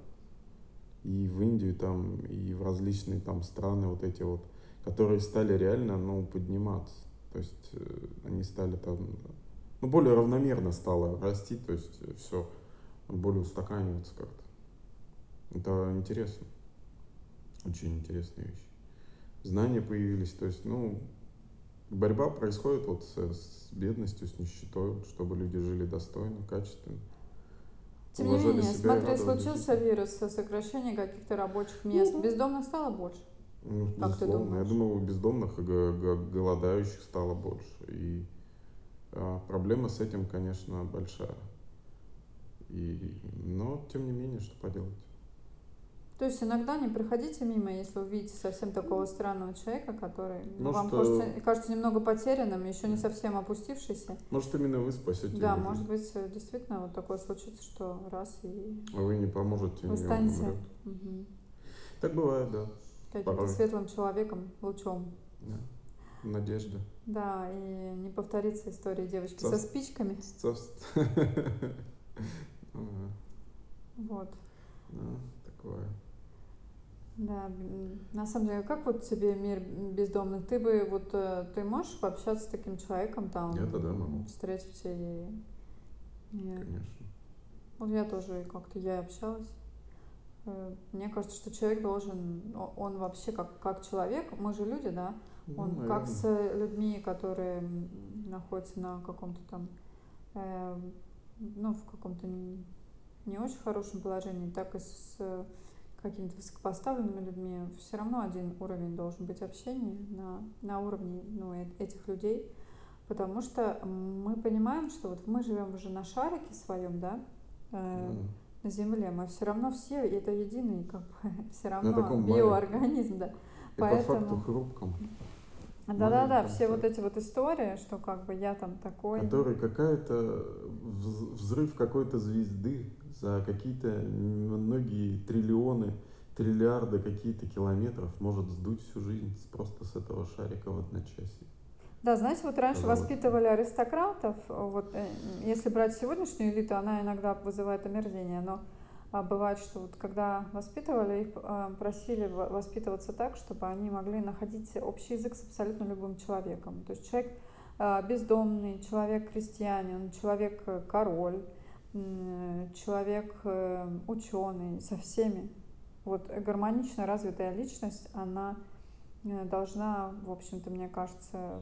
И в Индию там, и в различные там страны вот эти вот, которые стали реально, ну, подниматься. То есть э, они стали там, ну, более равномерно стало расти, то есть все более устаканиваться как-то. Это интересно. Очень интересная вещь. Знания появились, то есть, ну, борьба происходит вот с, с бедностью, с нищетой, чтобы люди жили достойно, качественно. Тем не менее, смотри, случился жизни. вирус, сокращение каких-то рабочих Ну мест. да. Бездомных стало больше. Ну, Как ты безусловно. Я думаешь? думаю, бездомных и го- го- голодающих стало больше. И А, проблема с этим, конечно, большая. И, но, тем не менее, что поделать. То есть иногда не проходите мимо, если увидите совсем такого странного человека, который ну, вам кажется, кажется немного потерянным, еще не совсем опустившийся. Может, именно вы спасете Да, его может быть, действительно вот такое случится, что раз и А вы не поможете, вы станете угу, Так бывает, да. каким-то Порой. светлым человеком, лучом. да. Надежда. Да, и не повторится история девочки Царс- со спичками. Царство. Ну, Вот. да, такое. Да, на самом деле, как вот тебе мир бездомных? Ты бы вот э, ты можешь пообщаться с таким человеком там, Я-то да, могу. встретиться и, и- Конечно. вот я тоже как-то я общалась. Э, Мне кажется, что человек должен, он вообще как как человек, мы же люди, да, Ну, он наверное. как с людьми, которые находятся на каком-то там, э, ну в каком-то не очень хорошем положении, так и с какими-то высокопоставленными людьми, все равно один уровень должен быть общения на, на уровне ну, э- этих людей, потому что мы понимаем, что вот мы живем уже на шарике своем, да, э, Ну, на Земле, мы все равно все, это единый, как бы, все равно биоорганизм, да. И по факту Поэтому, хрупком. да-да-да, все вот эти вот истории, что как бы я там такой, Который какая-то вз- взрыв какой-то звезды за какие-то многие триллионы, триллиарды какие-то километров может сдуть всю жизнь просто с этого шарика в одночасье. Да, знаете, вот раньше Казалось воспитывали аристократов, вот э, если брать сегодняшнюю элиту, она иногда вызывает омерзение, но а, бывает, что вот когда воспитывали, их а, просили воспитываться так, чтобы они могли находить общий язык с абсолютно любым человеком. То есть человек а, бездомный, человек крестьянин, человек э, король, человек ученый, со всеми. Вот гармонично развитая личность, она э, должна, в общем-то, мне кажется,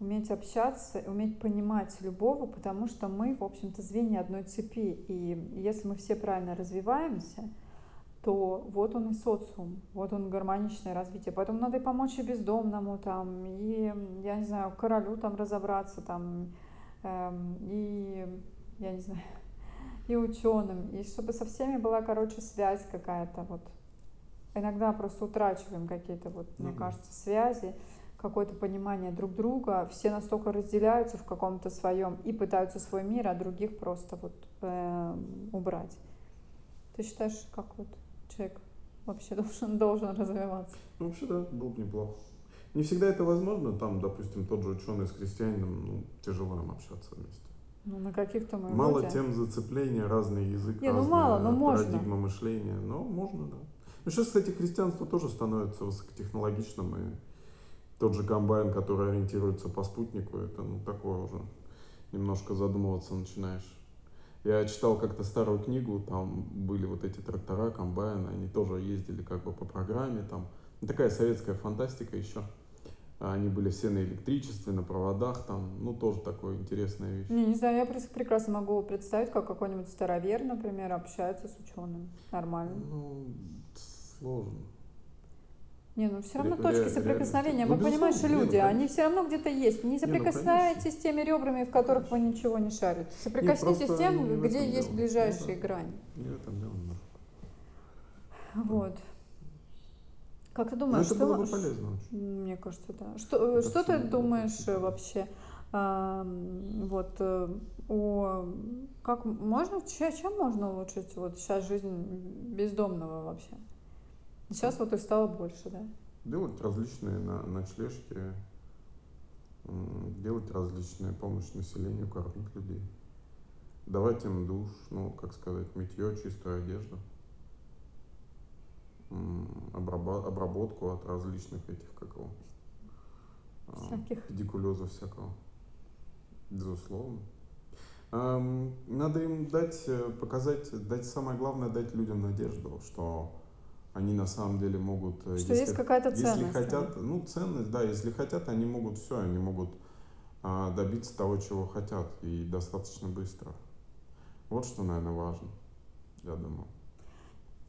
уметь общаться, уметь понимать любого, потому что мы, в общем-то, звенья одной цепи. И если мы все правильно развиваемся, то вот он и социум, вот он гармоничное развитие. Поэтому надо и помочь и бездомному, там, и, я не знаю, королю там разобраться, там, эм, и, я не знаю, и ученым, и чтобы со всеми была, короче, связь какая-то вот. Иногда просто утрачиваем какие-то, вот, мне Ну да. кажется, связи, какое-то понимание друг друга. Все настолько разделяются в каком-то своем и пытаются свой мир, а других просто вот эм, убрать. Ты считаешь, как вот человек вообще должен, должен развиваться? Ну, вообще, да, было бы неплохо. Не всегда это возможно, там, допустим, тот же ученый с крестьянином, ну, тяжело им общаться вместе. Ну, на каких-то мы Мало люди. тем зацепления, разный язык, Не, ну разная мало, но можно. парадигма мышления. Но можно, да. Ну, сейчас, кстати, христианство тоже становится высокотехнологичным. И тот же комбайн, который ориентируется по спутнику, это, ну, такое уже немножко задумываться начинаешь. Я читал как-то старую книгу, там были вот эти трактора, комбайны, они тоже ездили как бы по программе, там ну, такая советская фантастика еще. Они были все на электричестве, на проводах, там, ну, тоже такое интересная вещь. Не, не знаю, я просто прекрасно могу представить, как какой-нибудь старовер, например, общается с ученым. Нормально. Ну, сложно. Не, ну все равно Ре- точки соприкосновения. Мы Ну, безусловно. Не, ну, люди, они конечно. все равно где-то есть. Не ну, соприкасайтесь с теми ребрами, в которых вы ничего не шарите. Соприкоснитесь с не тем, где есть дело. ближайшие Ну да. грани. Не в этом дело немножко. Вот. Как ты Но думаешь, это что... было бы полезно очень. Мне кажется, да. Что, Это что ты думаешь очень э, полезно. вообще ам, вот э, о как можно че- чем можно улучшить вот сейчас жизнь бездомного вообще? Сейчас вот их стало больше, да? Делать различные на- ночлежки, делать различные помощь населению, кормить людей. Давать им душ, ну, как сказать, мытье, чистую одежду. Обработку от различных этих, как его, а, Всяких. педикулеза всякого. Безусловно. Надо им дать, э, показать, дать самое главное, дать людям надежду, что они на самом деле могут, э, Что если, есть какая-то если ценность. в хотят, них. ну ценность, да, если хотят, они могут все, они могут а, добиться того, чего хотят, и достаточно быстро. Вот что, наверное, важно, я думаю.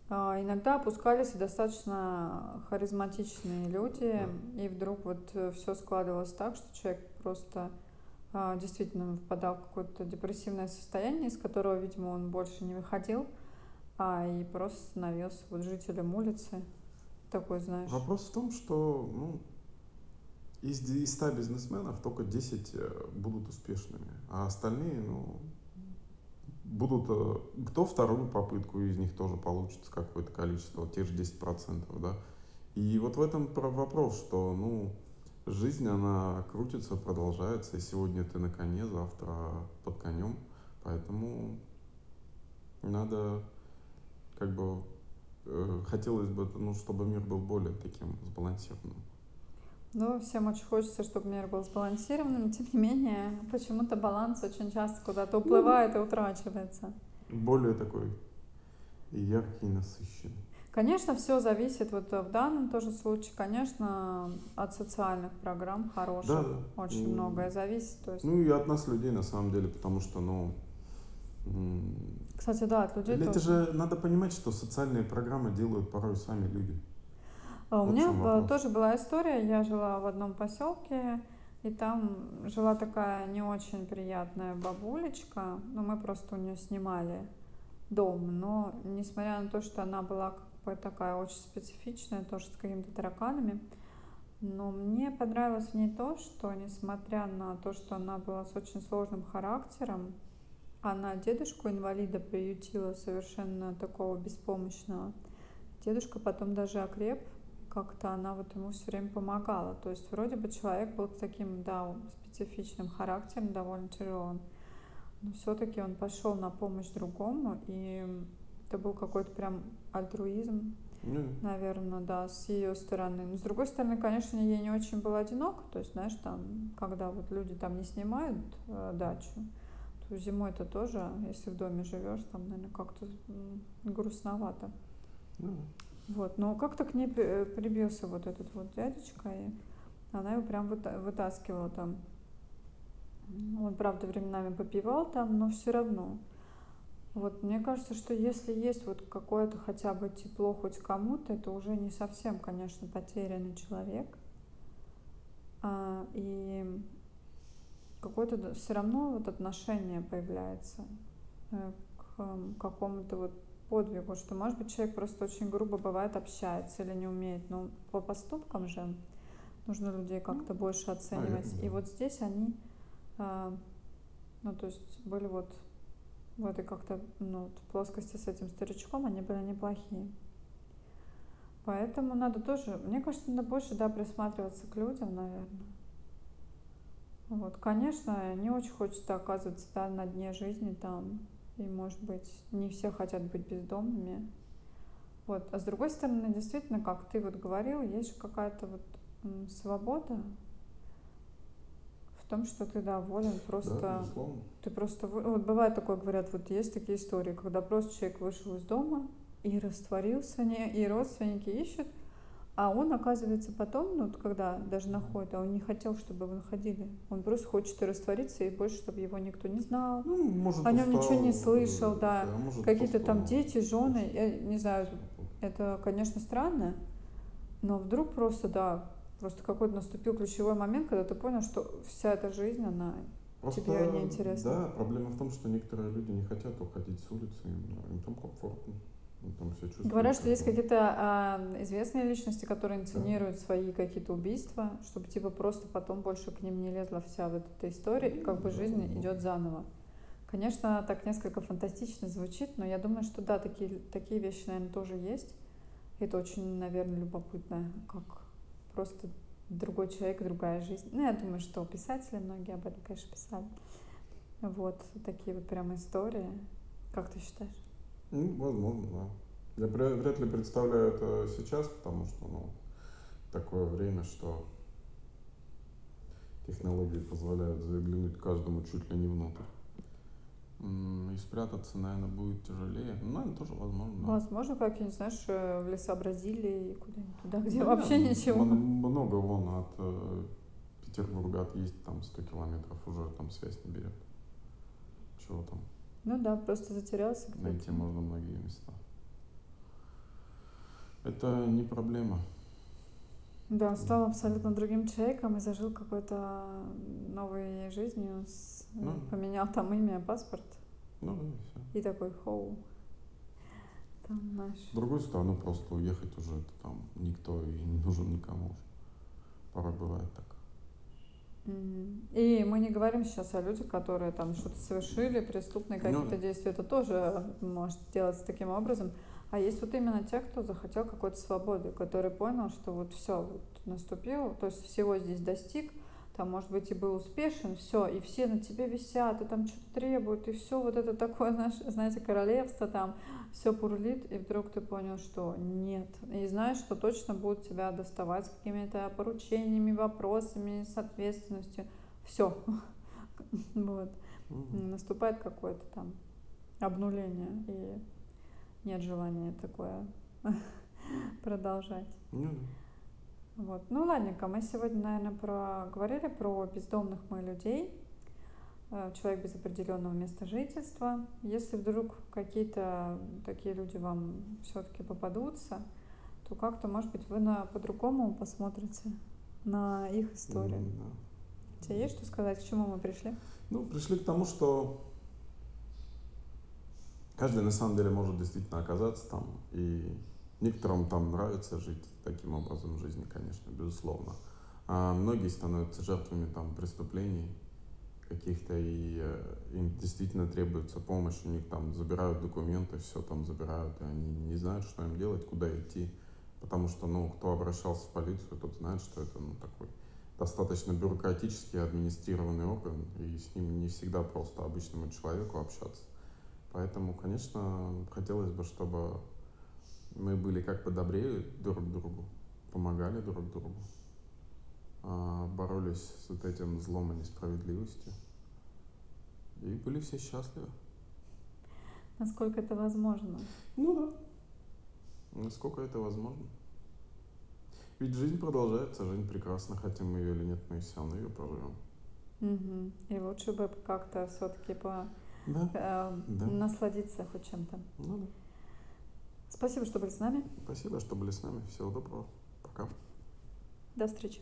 А, Иногда опускались достаточно харизматичные люди, и вдруг вот все складывалось так, что человек просто а, действительно впадал в какое-то депрессивное состояние, из которого, видимо, он больше не выходил, а и просто становился вот жителем улицы. Такой, знаешь. Вопрос в том, что ну, из, из 100 бизнесменов только 10 э, будут успешными, а остальные, ну, будут, э, кто вторую попытку из них тоже получится какое-то количество, те же 10%, да. И вот в этом вопрос, что, ну, жизнь, она крутится, продолжается, и сегодня ты на коне, завтра под конем, поэтому надо, как бы, э, хотелось бы, ну, чтобы мир был более таким сбалансированным. Ну, всем очень хочется, чтобы мир был сбалансированным, тем не менее, почему-то баланс очень часто куда-то уплывает ну, и утрачивается. Более такой яркий, насыщенный. Конечно, все зависит вот в данном тоже случае, конечно, от социальных программ хороших. Да, да. Очень и, многое зависит. То есть... Ну и от нас, людей, на самом деле, потому что, ну... Кстати, да, от людей Это тоже. же надо понимать, что социальные программы делают порой сами люди. А у меня тоже была история, я жила в одном поселке, и там жила такая не очень приятная бабулечка, но мы просто у нее снимали дом, но несмотря на то, что она была как бы такая очень специфичная, тоже с какими-то тараканами, но мне понравилось в ней то, что несмотря на то, что она была с очень сложным характером, она дедушку инвалида приютила совершенно такого беспомощного. Дедушка потом даже окреп, как-то она вот ему все время помогала. То есть вроде бы человек был таким, да, специфичным характером, довольно тяжелым, но все-таки он пошел на помощь другому, и это был какой-то прям альтруизм, mm. наверное, да, с ее стороны. Но с другой стороны, конечно, ей не очень было одиноко, то есть, знаешь, там, когда вот люди там не снимают э, дачу, то зимой это тоже, если в доме живешь, там, наверное, как-то грустновато. Mm. Вот, но как-то к ней э, прибился вот этот вот дядечка, и она его прям вытаскивала там. Он, правда, временами попивал там, но все равно. Вот, мне кажется, что если есть вот какое-то хотя бы тепло хоть кому-то, это уже не совсем, конечно, потерянный человек. А, и какое-то все равно вот отношение появляется э, к какому-то вот подвигу, что, может быть, человек просто очень грубо бывает общается или не умеет, но по поступкам же нужно людей как-то ну, больше оценивать. Наверное, И вот здесь они, э, ну, то есть были вот в этой как-то ну, в плоскости с этим старичком, они были неплохие. Поэтому надо тоже, мне кажется, надо больше, да, присматриваться к людям, наверное. Вот, конечно, не очень хочется оказываться да, на дне жизни там, и, может быть, не все хотят быть бездомными. Вот. А с другой стороны, действительно, как ты вот говорил, есть же какая-то вот свобода в том, что ты доволен просто... Да, ты просто... Вот бывает такое, говорят, вот есть такие истории, когда просто человек вышел из дома и растворился, не, и родственники ищут, а он, оказывается, потом, ну, когда даже находит, а он не хотел, чтобы его находили. Он просто хочет раствориться, и больше, чтобы его никто не знал. Ну, может, о нем ничего не слышал, да. да Какие-то там дети, жены, я не знаю, это, конечно, странно, но вдруг просто, да, просто какой-то наступил ключевой момент, когда ты понял, что вся эта жизнь, она Просто, тебе не интересна. Да, проблема в том, что некоторые люди не хотят уходить с улицы, им, им там комфортно. Там все Говорят, что есть какие-то а, известные личности, которые инсценируют да. свои какие-то убийства, чтобы типа просто потом больше к ним не лезла вся вот эта история, и как бы жизнь да, идет заново. Конечно, так несколько фантастично звучит, но я думаю, что да, такие, такие вещи, наверное, тоже есть. Это очень, наверное, любопытно, как просто другой человек, другая жизнь. Ну, я думаю, что писатели многие об этом, конечно, писали. Вот такие вот прям истории. Как ты считаешь? Ну, возможно, да. Я вряд ли представляю это сейчас, потому что, ну, такое время, что технологии позволяют заглянуть каждому чуть ли не внутрь. И спрятаться, наверное, будет тяжелее. Ну, наверное, тоже возможно. Да. Возможно, как-нибудь, знаешь, э, в леса Бразилии, куда-нибудь туда, где да, вообще нет, ничего. Много вон от э, Петербурга отъездить там 100 километров, уже там связь не берет. Чего там? Ну да, просто затерялся. Найти можно многие места. Это не проблема. Да, стал абсолютно другим человеком и зажил какой-то новой жизнью, с, Ну, поменял там имя, паспорт ну да, и все. и такой хоу. Там наш. В другую страну просто уехать уже это там никто и не нужен никому. Порой бывает так. И мы не говорим сейчас о людях, которые там что-то совершили, преступные Ну какие-то да. действия. Это тоже может делаться таким образом. А есть вот именно те, кто захотел какой-то свободы, который понял, что вот все, вот наступил, то есть всего здесь достиг, там, может быть, и был успешен, все, и все на тебе висят, и там что-то требуют, и все вот это такое, знаешь, знаете, королевство, там все бурлит, и вдруг ты понял, что нет. И знаешь, что точно будут тебя доставать с какими-то поручениями, вопросами, с ответственностью. Все. Вот. Наступает какое-то там обнуление, и нет желания такое продолжать. Ну. Вот. Ну ладненько, мы сегодня, наверное, проговорили про бездомных мы людей, э, человек без определенного места жительства. Если вдруг какие-то такие люди вам все-таки попадутся, то как-то, может быть, вы на по-другому посмотрите на их историю. М, да. У тебя есть что сказать, к чему мы пришли? Ну, пришли к тому, что каждый на самом деле может действительно оказаться там, и некоторым там нравится жить таким образом жизни, конечно, безусловно. А многие становятся жертвами там преступлений каких-то, и э, им действительно требуется помощь, у них там забирают документы, все там забирают, и они не знают, что им делать, куда идти, потому что, ну, кто обращался в полицию, тот знает, что это, ну, такой достаточно бюрократический администрированный орган, и с ним не всегда просто обычному человеку общаться. Поэтому, конечно, хотелось бы, чтобы мы были как бы добрее друг к другу, помогали друг другу, а, боролись с вот этим злом и несправедливостью. И были все счастливы. Насколько это возможно? Ну да. Насколько это возможно. Ведь жизнь продолжается, жизнь прекрасна, хотим мы ее или нет, мы все равно ее проживем. Мгм. И лучше бы как-то все-таки по, Да, э, да. насладиться хоть чем-то. Ну да. Спасибо, что были с нами. Спасибо, что были с нами. Всего доброго. Пока. До встречи.